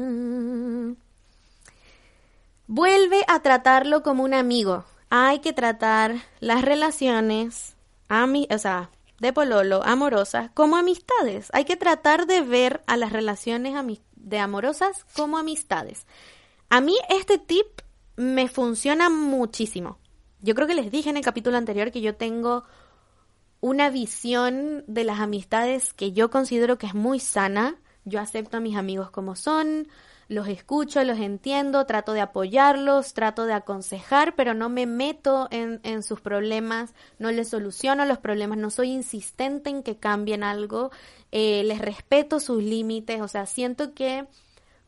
Vuelve a tratarlo como un amigo hay que tratar las relaciones, o sea, de pololo, amorosas, como amistades. Hay que tratar de ver a las relaciones de amorosas como amistades. A mí este tip me funciona muchísimo. Yo creo que les dije en el capítulo anterior que yo tengo una visión de las amistades que yo considero que es muy sana. Yo acepto a mis amigos como son, los escucho, los entiendo, trato de apoyarlos, trato de aconsejar, pero no me meto en, en, sus problemas, no les soluciono los problemas, no soy insistente en que cambien algo, eh, les respeto sus límites, o sea, siento que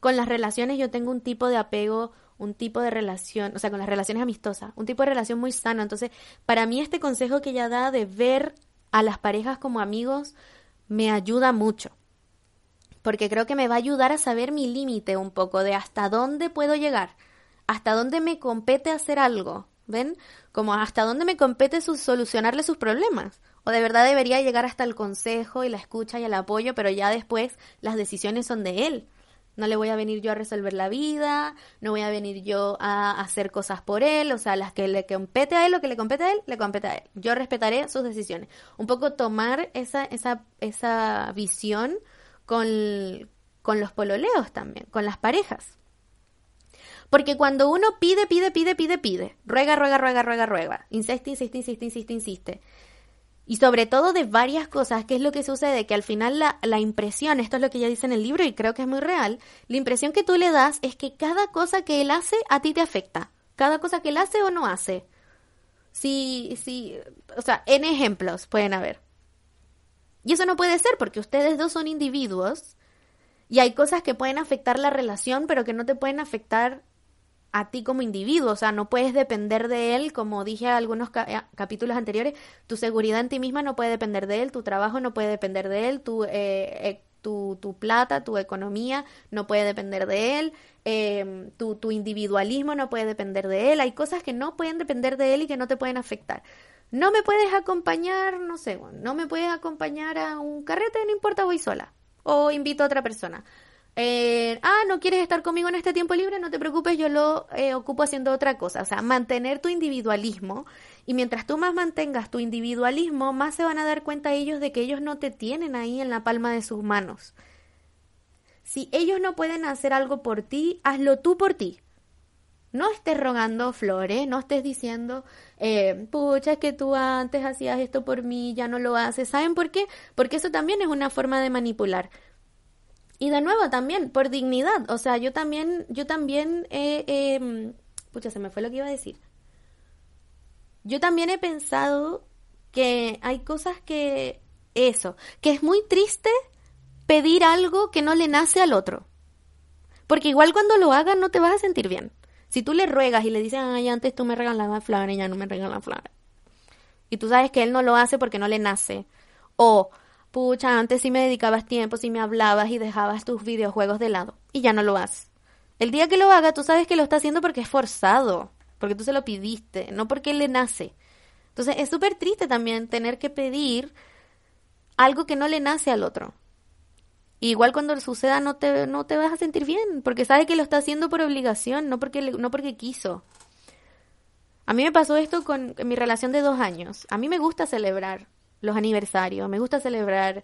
con las relaciones yo tengo un tipo de apego, un tipo de relación, o sea, con las relaciones amistosas, un tipo de relación muy sana. Entonces, para mí este consejo que ella da de ver a las parejas como amigos me ayuda mucho porque creo que me va a ayudar a saber mi límite un poco de hasta dónde puedo llegar, hasta dónde me compete hacer algo, ¿ven? Como hasta dónde me compete solucionarle sus problemas. O de verdad debería llegar hasta el consejo y la escucha y el apoyo, pero ya después las decisiones son de él. No le voy a venir yo a resolver la vida, no voy a venir yo a hacer cosas por él, o sea, las que le compete a él, lo que le compete a él, le compete a él. Yo respetaré sus decisiones. Un poco tomar esa, esa, esa visión con, con los pololeos también, con las parejas. Porque cuando uno pide, pide, pide, pide, pide, ruega, ruega, ruega, ruega, ruega, insiste, insiste, insiste, insiste, insiste, y sobre todo de varias cosas, ¿qué es lo que sucede? Que al final la, la, impresión, esto es lo que ella dice en el libro y creo que es muy real, la impresión que tú le das es que cada cosa que él hace a ti te afecta. Cada cosa que él hace o no hace. Sí, sí, o sea, en ejemplos pueden haber. Y eso no puede ser porque ustedes dos son individuos y hay cosas que pueden afectar la relación, pero que no te pueden afectar a ti como individuo. O sea, no puedes depender de él, como dije en algunos eh, capítulos anteriores, tu seguridad en ti misma no puede depender de él, tu trabajo no puede depender de él, tu, eh, eh, tu, tu, plata, tu economía no puede depender de él, em, tu, tu individualismo no puede depender de él. Hay cosas que no pueden depender de él y que no te pueden afectar. No me puedes acompañar, no sé, no me puedes acompañar a un carrete, no importa, voy sola. O invito a otra persona. Eh, ah, no quieres estar conmigo en este tiempo libre, no te preocupes, yo lo eh, ocupo haciendo otra cosa. O sea, mantener tu individualismo. Y mientras tú más mantengas tu individualismo, más se van a dar cuenta ellos de que ellos no te tienen ahí en la palma de sus manos. Si ellos no pueden hacer algo por ti, hazlo tú por ti. No estés rogando flores, no estés diciendo, eh, pucha, es que tú antes hacías esto por mí, ya no lo haces. ¿Saben por qué? Porque eso también es una forma de manipular. Y de nuevo también, por dignidad. O sea, yo también, yo también, eh, pucha, se me fue lo que iba a decir. Yo también he pensado que hay cosas que eso, que es muy triste pedir algo que no le nace al otro. Porque igual cuando lo hagas no te vas a sentir bien. Si tú le ruegas y le dices, ay, antes tú me regalabas flores y ya no me regalas flores. Y tú sabes que él no lo hace porque no le nace. O, pucha, antes sí me dedicabas tiempo, sí me hablabas y dejabas tus videojuegos de lado. Y ya no lo haces. El día que lo haga, tú sabes que lo está haciendo porque es forzado. Porque tú se lo pidiste, no porque le nace. Entonces es súper triste también tener que pedir algo que no le nace al otro. Igual cuando suceda no te, no te vas a sentir bien, porque sabe que lo está haciendo por obligación, no porque, no porque quiso. A mí me pasó esto con mi relación de dos años. A mí me gusta celebrar los aniversarios, me gusta celebrar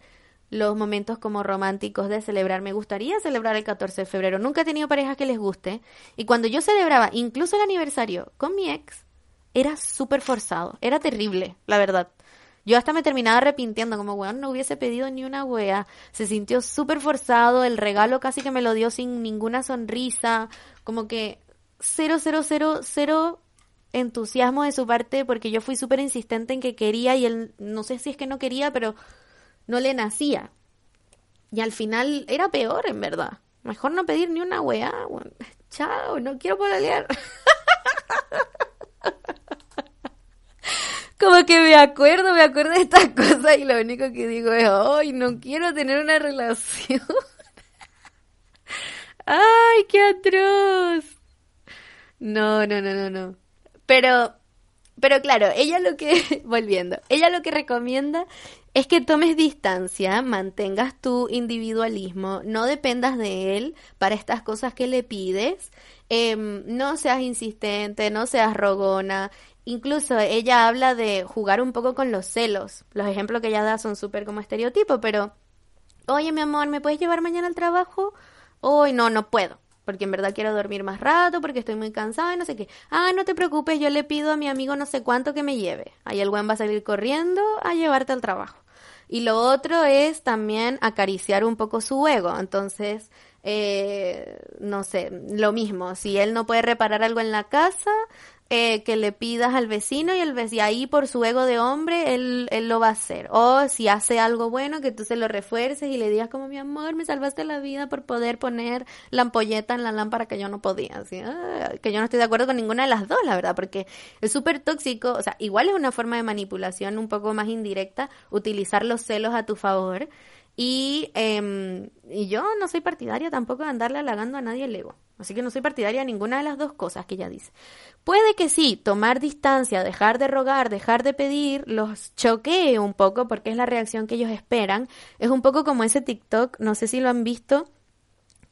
los momentos como románticos de celebrar. Me gustaría celebrar el 14 de febrero. Nunca he tenido parejas que les guste. Y cuando yo celebraba incluso el aniversario con mi ex, era súper forzado. Era terrible, la verdad. Yo hasta me terminaba arrepintiendo, como, weón, no hubiese pedido ni una wea. Se sintió súper forzado, el regalo casi que me lo dio sin ninguna sonrisa, como que cero, cero, cero, cero entusiasmo de su parte porque yo fui súper insistente en que quería y él, no sé si es que no quería, pero no le nacía. Y al final era peor, en verdad. Mejor no pedir ni una weá. chao, no quiero leer Como que me acuerdo, me acuerdo de estas cosas y lo único que digo es, ay, no quiero tener una relación. ay, qué atroz. No, no, no, no, no. Pero, pero claro, ella lo que, volviendo, ella lo que recomienda es que tomes distancia, mantengas tu individualismo, no dependas de él para estas cosas que le pides, em, no seas insistente, no seas rogona. Incluso ella habla de jugar un poco con los celos. Los ejemplos que ella da son súper como estereotipo, pero, oye mi amor, ¿me puedes llevar mañana al trabajo? Hoy no, no puedo porque en verdad quiero dormir más rato, porque estoy muy cansada y no sé qué. Ah, no te preocupes, yo le pido a mi amigo no sé cuánto que me lleve. Ahí el buen va a salir corriendo a llevarte al trabajo. Y lo otro es también acariciar un poco su ego. Entonces, eh, no sé, lo mismo. Si él no puede reparar algo en la casa, eh, que le pidas al vecino y el vecino ahí por su ego de hombre él, él lo va a hacer. O si hace algo bueno que tú se lo refuerces y le digas como mi amor, me salvaste la vida por poder poner la en la lámpara que yo no podía. Así, ah, que yo no estoy de acuerdo con ninguna de las dos, la verdad, porque es súper tóxico. O sea, igual es una forma de manipulación un poco más indirecta utilizar los celos a tu favor. Y, eh, y yo no soy partidaria tampoco de andarle halagando a nadie el ego. Así que no soy partidaria de ninguna de las dos cosas que ella dice. Puede que sí, tomar distancia, dejar de rogar, dejar de pedir, los choquee un poco porque es la reacción que ellos esperan. Es un poco como ese TikTok, no sé si lo han visto,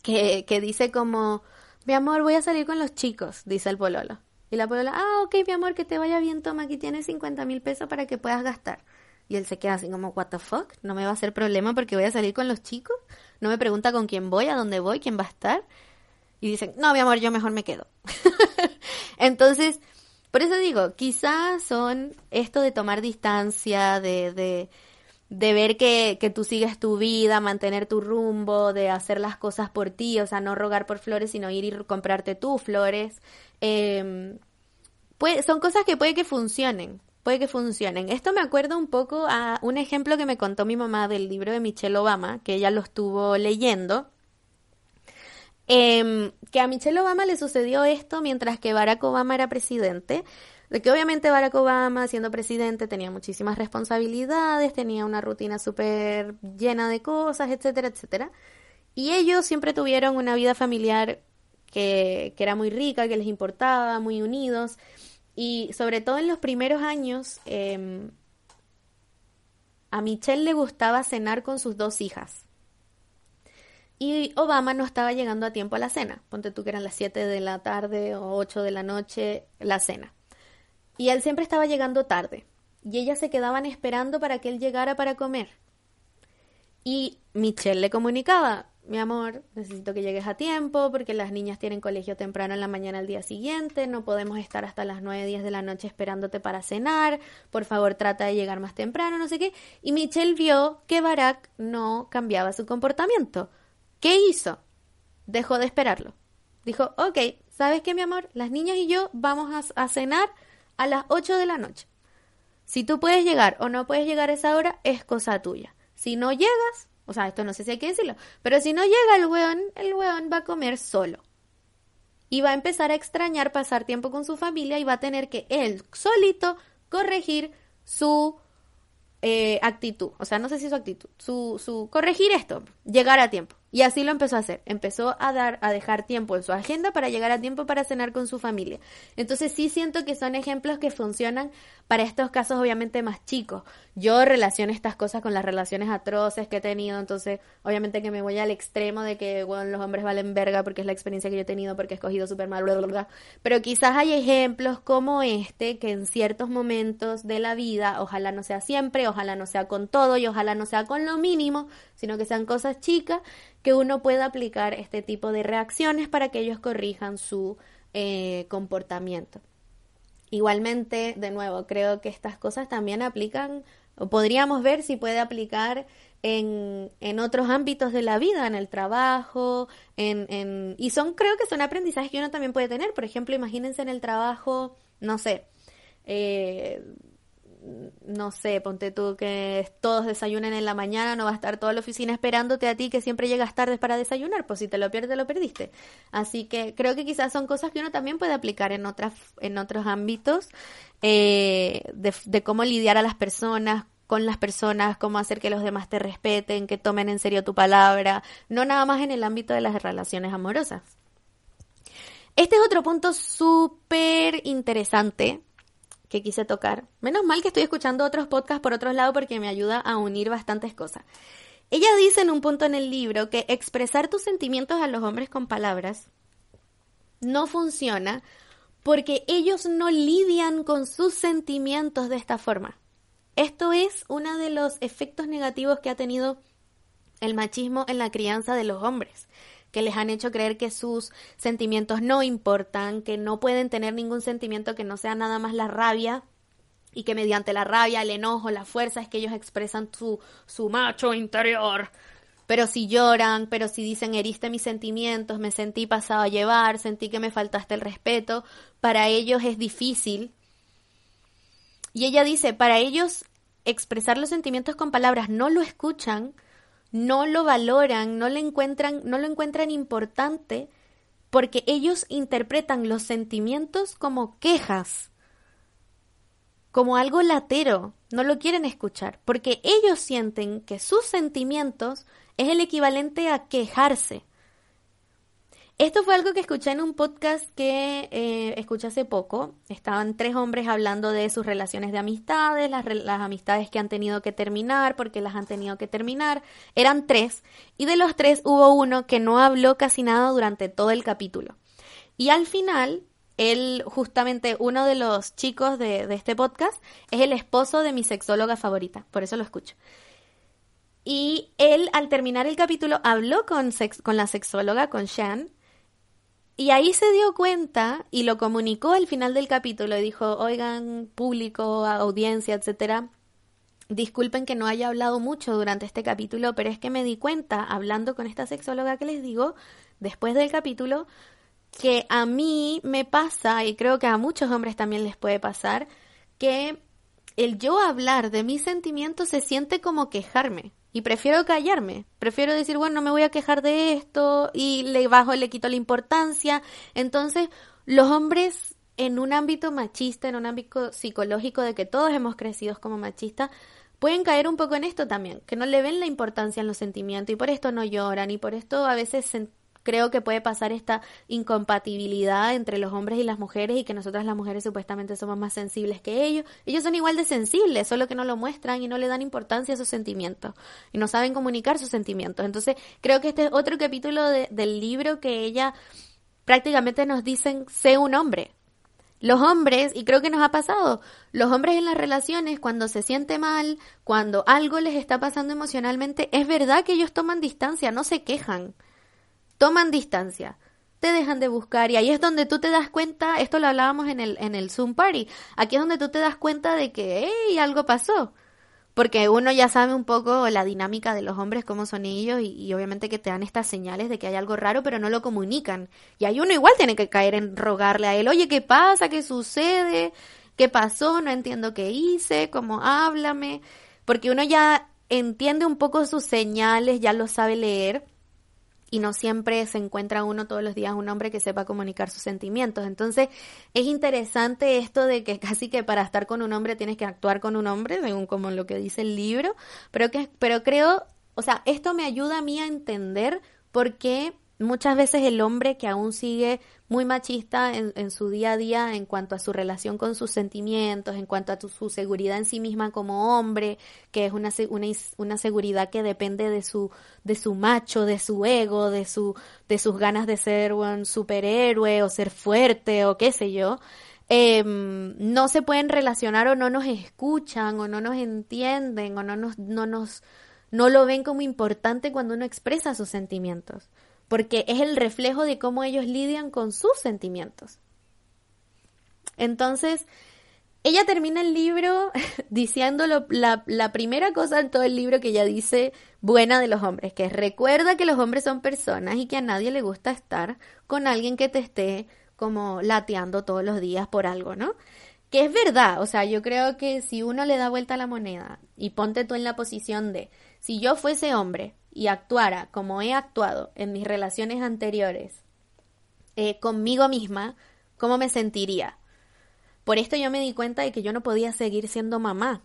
que, que dice como, mi amor, voy a salir con los chicos, dice el pololo. Y la polola, ah, ok, mi amor, que te vaya bien, toma, aquí tienes 50 mil pesos para que puedas gastar. Y él se queda así como, what the fuck, no me va a hacer problema porque voy a salir con los chicos. No me pregunta con quién voy, a dónde voy, quién va a estar y dicen, no, mi amor, yo mejor me quedo. Entonces, por eso digo, quizás son esto de tomar distancia, de, de, de ver que, que, tú sigues tu vida, mantener tu rumbo, de hacer las cosas por ti, o sea, no rogar por flores, sino ir y comprarte tú flores. Eh, son cosas que puede que funcionen, puede que funcionen. Esto me acuerda un poco a un ejemplo que me contó mi mamá del libro de Michelle Obama, que ella lo estuvo leyendo Em, que a Michelle Obama le sucedió esto mientras que Barack Obama era presidente, de que obviamente Barack Obama, siendo presidente, tenía muchísimas responsabilidades, tenía una rutina súper llena de cosas, etcétera, etcétera. Y ellos siempre tuvieron una vida familiar que, que era muy rica, que les importaba, muy unidos. Y sobre todo en los primeros años, em, a Michelle le gustaba cenar con sus dos hijas. Y Obama no estaba llegando a tiempo a la cena. Ponte tú que eran las 7 de la tarde o 8 de la noche la cena. Y él siempre estaba llegando tarde. Y ellas se quedaban esperando para que él llegara para comer. Y Michelle le comunicaba, mi amor, necesito que llegues a tiempo porque las niñas tienen colegio temprano en la mañana al día siguiente, no podemos estar hasta las 9, 10 de la noche esperándote para cenar, por favor trata de llegar más temprano, no sé qué. Y Michelle vio que Barack no cambiaba su comportamiento. ¿Qué hizo? Dejó de esperarlo. Dijo, ok, ¿sabes qué, mi amor? Las niñas y yo vamos a, cenar a las 8 de la noche. Si tú puedes llegar o no puedes llegar a esa hora, es cosa tuya. Si no llegas, o sea, esto no sé si hay que decirlo, pero si no llega el weón, el weón va a comer solo. Y va a empezar a extrañar pasar tiempo con su familia y va a tener que él solito corregir su eh, actitud. O sea, no sé si su actitud, su, su corregir esto, llegar a tiempo. Y así lo empezó a hacer. Empezó a dar, a dejar tiempo en su agenda para llegar a tiempo para cenar con su familia. Entonces sí siento que son ejemplos que funcionan para estos casos obviamente más chicos. Yo relaciono estas cosas con las relaciones atroces que he tenido, entonces obviamente que me voy al extremo de que bueno, los hombres valen verga porque es la experiencia que yo he tenido, porque he escogido súper mal, bla, bla, bla. Pero quizás hay ejemplos como este que en ciertos momentos de la vida, ojalá no sea siempre, ojalá no sea con todo y ojalá no sea con lo mínimo, sino que sean cosas chicas que uno pueda aplicar este tipo de reacciones para que ellos corrijan su eh, comportamiento. Igualmente, de nuevo, creo que estas cosas también aplican, o podríamos ver si puede aplicar en, en otros ámbitos de la vida, en el trabajo, en, en, y son, creo que son aprendizajes que uno también puede tener. Por ejemplo, imagínense en el trabajo, no sé, eh, no sé, ponte tú que todos desayunen en la mañana, no va a estar toda la oficina esperándote a ti que siempre llegas tarde para desayunar, pues si te lo pierdes, lo perdiste. Así que creo que quizás son cosas que uno también puede aplicar en otras, en otros ámbitos, eh, de, de cómo lidiar a las personas, con las personas, cómo hacer que los demás te respeten, que tomen en serio tu palabra, no nada más en el ámbito de las relaciones amorosas. Este es otro punto súper interesante que quise tocar. Menos mal que estoy escuchando otros podcasts por otro lado porque me ayuda a unir bastantes cosas. Ella dice en un punto en el libro que expresar tus sentimientos a los hombres con palabras no funciona porque ellos no lidian con sus sentimientos de esta forma. Esto es uno de los efectos negativos que ha tenido el machismo en la crianza de los hombres que les han hecho creer que sus sentimientos no importan, que no pueden tener ningún sentimiento que no sea nada más la rabia y que mediante la rabia, el enojo, la fuerza es que ellos expresan su, su macho interior. Pero si lloran, pero si dicen heriste mis sentimientos, me sentí pasado a llevar, sentí que me faltaste el respeto, para ellos es difícil. Y ella dice, para ellos expresar los sentimientos con palabras no lo escuchan, no lo valoran, no le encuentran, no lo encuentran importante porque ellos interpretan los sentimientos como quejas, como algo latero, no lo quieren escuchar, porque ellos sienten que sus sentimientos es el equivalente a quejarse. Esto fue algo que escuché en un podcast que eh, escuché hace poco. Estaban tres hombres hablando de sus relaciones de amistades, las, las, amistades que han tenido que terminar, porque las han tenido que terminar. Eran tres, y de los tres hubo uno que no habló casi nada durante todo el capítulo. Y al final, él, justamente uno de los chicos de, este podcast, es el esposo de mi sexóloga favorita, por eso lo escucho. Y él, al terminar el capítulo, habló con, con la sexóloga, con Shan, y ahí se dio cuenta y lo comunicó al final del capítulo y dijo, oigan, público, audiencia, etcétera, disculpen que no haya hablado mucho durante este capítulo, pero es que me di cuenta, hablando con esta sexóloga que les digo, después del capítulo, que a mí me pasa, y creo que a muchos hombres también les puede pasar, que el yo hablar de mis sentimientos se siente como quejarme. Y prefiero callarme, prefiero decir, bueno, no me voy a quejar de esto y le bajo, le quito la importancia. Entonces, los hombres en un ámbito machista, en un ámbito psicológico de que todos hemos crecido como machistas, pueden caer un poco en esto también, que no le ven la importancia en los sentimientos y por esto no lloran y por esto a veces creo que puede pasar esta incompatibilidad entre los hombres y las mujeres y que nosotras las mujeres supuestamente somos más sensibles que ellos. Ellos son igual de sensibles, solo que no lo muestran y no le dan importancia a sus sentimientos y no saben comunicar sus sentimientos. Entonces creo que este es otro capítulo del libro que ella prácticamente nos dicen, sé un hombre, los hombres, y creo que nos ha pasado, los hombres en las relaciones, cuando se siente mal, cuando algo les está pasando emocionalmente, es verdad que ellos toman distancia, no se quejan toman distancia, te dejan de buscar y ahí es donde tú te das cuenta, esto lo hablábamos en el, en el Zoom Party, aquí es donde tú te das cuenta de que, hey, algo pasó. Porque uno ya sabe un poco la dinámica de los hombres, cómo son ellos, y, y, obviamente que te dan estas señales de que hay algo raro, pero no lo comunican. Y ahí uno igual tiene que caer en rogarle a él, oye, ¿qué pasa? ¿Qué sucede? ¿Qué pasó? No entiendo qué hice, cómo háblame, porque uno ya entiende un poco sus señales, ya lo sabe leer y no siempre se encuentra uno todos los días un hombre que sepa comunicar sus sentimientos. Entonces es interesante esto de que casi que para estar con un hombre tienes que actuar con un hombre, según como lo que dice el libro, pero, que, pero creo, o sea, esto me ayuda a mí a entender por qué muchas veces el hombre que aún sigue muy machista en, su día a día en cuanto a su relación con sus sentimientos, en cuanto a su seguridad en sí misma como hombre, que es una, una, una, seguridad que depende de su, de su macho, de su ego, de, su, de sus ganas de ser un superhéroe o ser fuerte o qué sé yo. Em, no se pueden relacionar o no nos escuchan o no nos entienden o no nos, no nos, no lo ven como importante cuando uno expresa sus sentimientos porque es el reflejo de cómo ellos lidian con sus sentimientos. Entonces, ella termina el libro diciendo la, la, primera cosa en todo el libro que ella dice buena de los hombres, que es recuerda que los hombres son personas y que a nadie le gusta estar con alguien que te esté como lateando todos los días por algo, ¿no? Que es verdad, o sea, yo creo que si uno le da vuelta a la moneda y ponte tú en la posición de, si yo fuese hombre, y actuara como he actuado en mis relaciones anteriores eh, conmigo misma, ¿cómo me sentiría? Por esto yo me di cuenta de que yo no podía seguir siendo mamá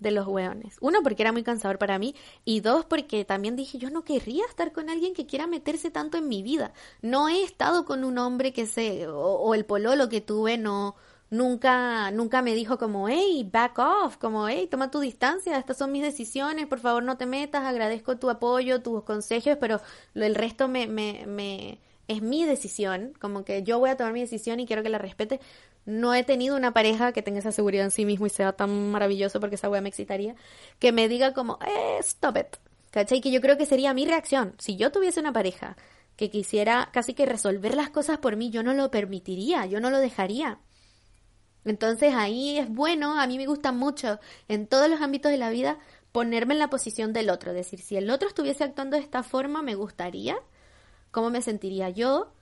de los hueones. Uno, porque era muy cansador para mí. Y dos, porque también dije, yo no querría estar con alguien que quiera meterse tanto en mi vida. No he estado con un hombre que se, o, o el pololo que tuve, no, nunca, nunca me dijo como, hey, back off, como, hey, toma tu distancia, estas son mis decisiones, por favor no te metas, agradezco tu apoyo, tus consejos, pero el resto me, me, me, es mi decisión, como que yo voy a tomar mi decisión y quiero que la respete. No he tenido una pareja que tenga esa seguridad en sí mismo y sea tan maravilloso porque esa wea me excitaría, que me diga como, eh, stop it, ¿cachai? Que yo creo que sería mi reacción. Si yo tuviese una pareja que quisiera casi que resolver las cosas por mí, yo no lo permitiría, yo no lo dejaría. Entonces ahí es bueno, a mí me gusta mucho en todos los ámbitos de la vida ponerme en la posición del otro, es decir, si el otro estuviese actuando de esta forma, me gustaría, ¿cómo me sentiría yo?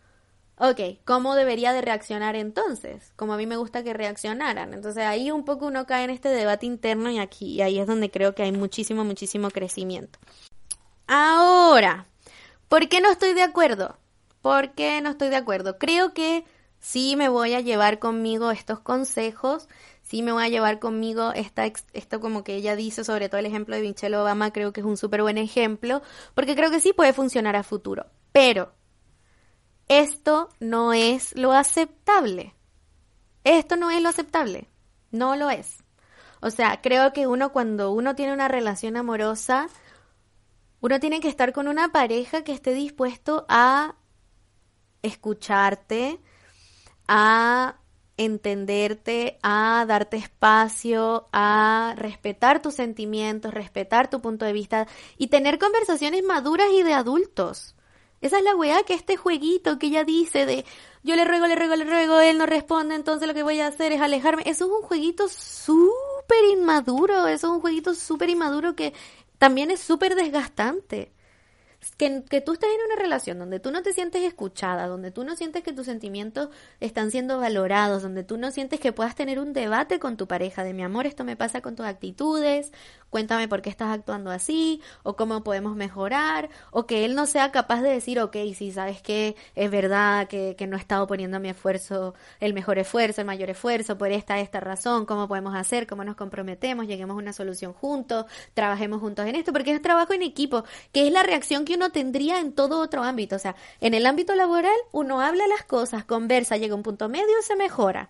Ok, ¿cómo debería de reaccionar entonces? Como a mí me gusta que reaccionaran. Entonces ahí un poco uno cae en este debate interno y aquí y ahí es donde creo que hay muchísimo, muchísimo crecimiento. Ahora, ¿por qué no estoy de acuerdo? ¿Por qué no estoy de acuerdo? Creo que sí me voy a llevar conmigo estos consejos, sí me voy a llevar conmigo esta, esto como que ella dice, sobre todo el ejemplo de Michelle Obama, creo que es un súper buen ejemplo, porque creo que sí puede funcionar a futuro. Pero esto no es lo aceptable. Esto no es lo aceptable. No lo es. O sea, creo que uno cuando uno tiene una relación amorosa, uno tiene que estar con una pareja que esté dispuesto a escucharte, a entenderte, a darte espacio, a respetar tus sentimientos, respetar tu punto de vista y tener conversaciones maduras y de adultos. Esa es la weá que este jueguito que ella dice de yo le ruego, le ruego, le ruego, él no responde, entonces lo que voy a hacer es alejarme. Eso es un jueguito súper inmaduro, eso es un jueguito súper inmaduro que también es súper desgastante que, que, tú estés en una relación donde tú no te sientes escuchada, donde tú no sientes que tus sentimientos están siendo valorados, donde tú no sientes que puedas tener un debate con tu pareja de mi amor, esto me pasa con tus actitudes, cuéntame por qué estás actuando así, o cómo podemos mejorar, o que él no sea capaz de decir, ok, sí, sabes que es verdad que, que no he estado poniendo mi esfuerzo, el mejor esfuerzo, el mayor esfuerzo por esta, esta razón, cómo podemos hacer, cómo nos comprometemos, lleguemos a una solución juntos, trabajemos juntos en esto, porque es trabajo en equipo, que es la reacción que uno tendría en todo otro ámbito. O sea, en el ámbito laboral uno habla las cosas, conversa, llega un punto medio, se mejora.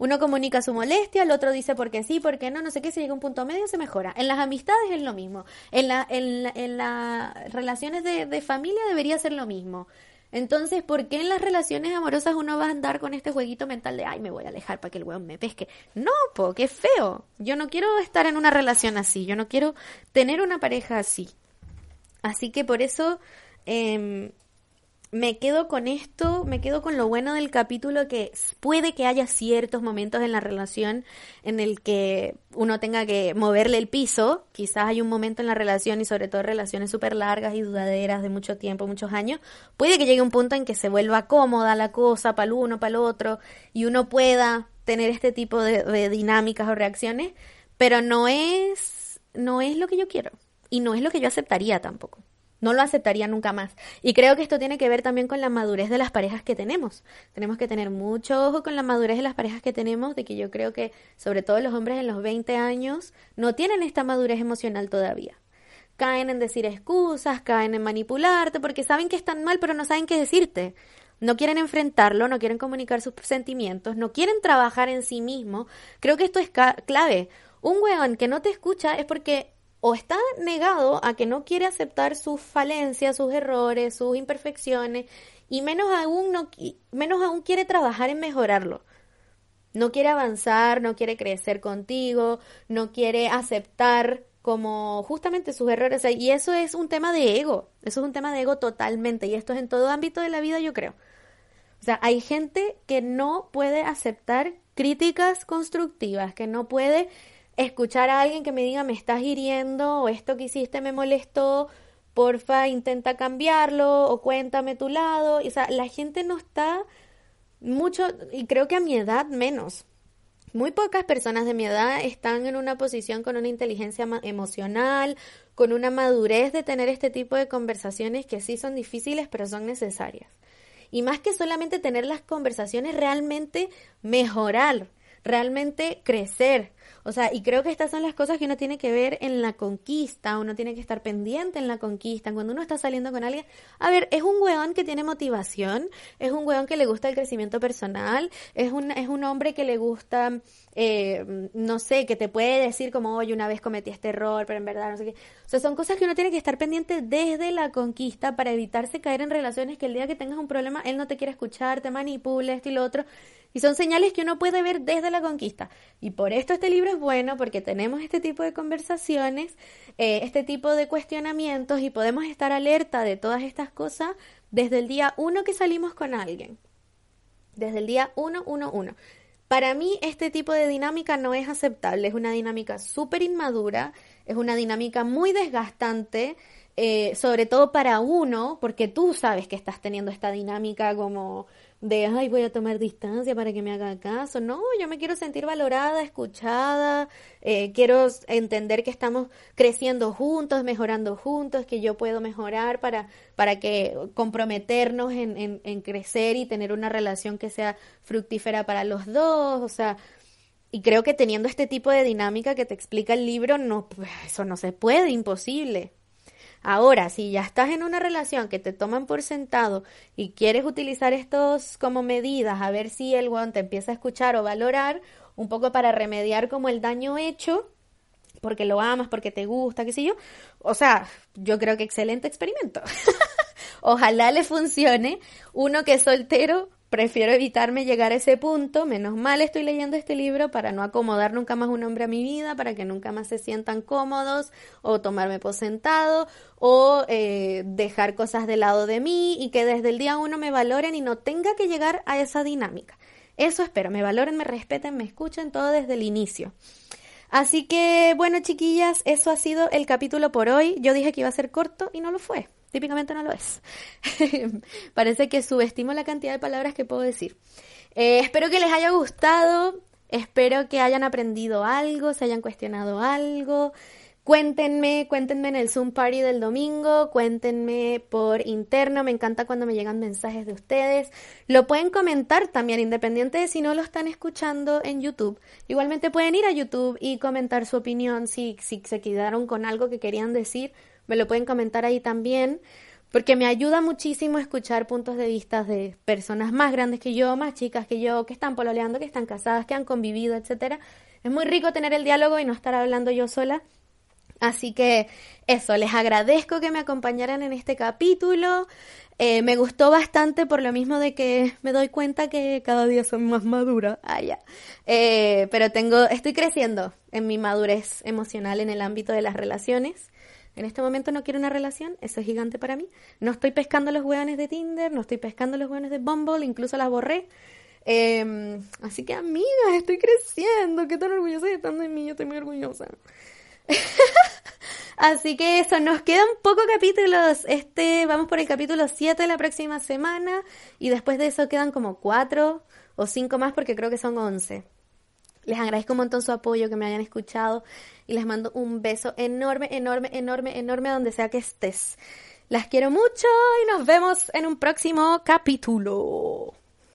Uno comunica su molestia, el otro dice por qué sí, por qué no, no sé qué, si llega un punto medio se mejora. En las amistades es lo mismo. En, la, en, en las relaciones de, de familia debería ser lo mismo. Entonces, ¿por qué en las relaciones amorosas uno va a andar con este jueguito mental de, ay, me voy a alejar para que el weón me pesque? No, po, qué feo. Yo no quiero estar en una relación así. Yo no quiero tener una pareja así. Así que por eso em, me quedo con esto, me quedo con lo bueno del capítulo que puede que haya ciertos momentos en la relación en el que uno tenga que moverle el piso, quizás hay un momento en la relación y sobre todo relaciones súper largas y dudaderas de mucho tiempo, muchos años, puede que llegue un punto en que se vuelva cómoda la cosa para el uno, para el otro y uno pueda tener este tipo de, de dinámicas o reacciones, pero no es, no es lo que yo quiero y no es lo que yo aceptaría tampoco. No lo aceptaría nunca más. Y creo que esto tiene que ver también con la madurez de las parejas que tenemos. Tenemos que tener mucho ojo con la madurez de las parejas que tenemos, de que yo creo que sobre todo los hombres en los 20 años no tienen esta madurez emocional todavía. Caen en decir excusas, caen en manipularte, porque saben que están mal, pero no saben qué decirte. No quieren enfrentarlo, no quieren comunicar sus sentimientos, no quieren trabajar en sí mismo. Creo que esto es clave. Un weón que no te escucha es porque o está negado a que no quiere aceptar sus falencias, sus errores, sus imperfecciones, y menos aún, no, menos aún quiere trabajar en mejorarlo. No quiere avanzar, no quiere crecer contigo, no quiere aceptar como justamente sus errores. Y eso es un tema de ego, eso es un tema de ego totalmente, y esto es en todo ámbito de la vida, yo creo. O sea, hay gente que no puede aceptar críticas constructivas, que no puede escuchar a alguien que me diga me estás hiriendo o esto que hiciste me molestó, porfa intenta cambiarlo o cuéntame tu lado. O sea, la gente no está mucho, y creo que a mi edad menos. Muy pocas personas de mi edad están en una posición con una inteligencia emocional, con una madurez de tener este tipo de conversaciones que sí son difíciles, pero son necesarias. Y más que solamente tener las conversaciones, realmente mejorar, realmente crecer, o sea, y creo que estas son las cosas que uno tiene que ver en la conquista, uno tiene que estar pendiente en la conquista, cuando uno está saliendo con alguien. A ver, es un weón que tiene motivación, es un weón que le gusta el crecimiento personal, es un, es un hombre que le gusta, eh, no sé, que te puede decir como, oye, una vez cometí este error, pero en verdad no sé qué. O sea, son cosas que uno tiene que estar pendiente desde la conquista para evitarse caer en relaciones que el día que tengas un problema, él no te quiere escuchar, te manipula, esto y lo otro. Y son señales que uno puede ver desde la conquista. Y por esto este libro es bueno, porque tenemos este tipo de conversaciones, eh, este tipo de cuestionamientos y podemos estar alerta de todas estas cosas desde el día uno que salimos con alguien. Desde el día uno, uno, uno. Para mí este tipo de dinámica no es aceptable, es una dinámica súper inmadura, es una dinámica muy desgastante, eh, sobre todo para uno, porque tú sabes que estás teniendo esta dinámica como de, ay, voy a tomar distancia para que me haga caso. No, yo me quiero sentir valorada, escuchada, eh, quiero entender que estamos creciendo juntos, mejorando juntos, que yo puedo mejorar para, para que comprometernos en, en, en crecer y tener una relación que sea fructífera para los dos, o sea, y creo que teniendo este tipo de dinámica que te explica el libro, no, pues, eso no se puede, imposible. Ahora, si ya estás en una relación que te toman por sentado y quieres utilizar estos como medidas a ver si el guante te empieza a escuchar o valorar, un poco para remediar como el daño hecho, porque lo amas, porque te gusta, qué sé yo. O sea, yo creo que excelente experimento. Ojalá le funcione. Uno que es soltero, Prefiero evitarme llegar a ese punto, menos mal estoy leyendo este libro para no acomodar nunca más un hombre a mi vida, para que nunca más se sientan cómodos o tomarme por sentado o eh, dejar cosas de lado de mí y que desde el día uno me valoren y no tenga que llegar a esa dinámica. Eso espero, me valoren, me respeten, me escuchen todo desde el inicio. Así que bueno chiquillas, eso ha sido el capítulo por hoy. Yo dije que iba a ser corto y no lo fue típicamente no lo es. Parece que subestimo la cantidad de palabras que puedo decir. Eh, espero que les haya gustado, espero que hayan aprendido algo, se hayan cuestionado algo. Cuéntenme, cuéntenme en el Zoom Party del domingo, cuéntenme por interno, me encanta cuando me llegan mensajes de ustedes. Lo pueden comentar también, independiente de si no lo están escuchando en YouTube. Igualmente pueden ir a YouTube y comentar su opinión si, si se quedaron con algo que querían decir me lo pueden comentar ahí también, porque me ayuda muchísimo escuchar puntos de vista de personas más grandes que yo, más chicas que yo, que están pololeando, que están casadas, que han convivido, etcétera. Es muy rico tener el diálogo y no estar hablando yo sola. Así que eso, les agradezco que me acompañaran en este capítulo. Eh, me gustó bastante por lo mismo de que me doy cuenta que cada día soy más madura. Ah, ya. Eh, pero tengo, estoy creciendo en mi madurez emocional en el ámbito de las relaciones. En este momento no quiero una relación, eso es gigante para mí. No estoy pescando los hueones de Tinder, no estoy pescando los hueones de Bumble, incluso las borré. Em, así que amigas, estoy creciendo, qué tan orgullosa de estando en mí, yo estoy muy orgullosa. así que eso, nos quedan pocos capítulos. Este, vamos por el capítulo 7 la próxima semana y después de eso quedan como 4 o cinco más porque creo que son once. Les agradezco un montón su apoyo, que me hayan escuchado y les mando un beso enorme, enorme, enorme, enorme donde sea que estés. Las quiero mucho y nos vemos en un próximo capítulo.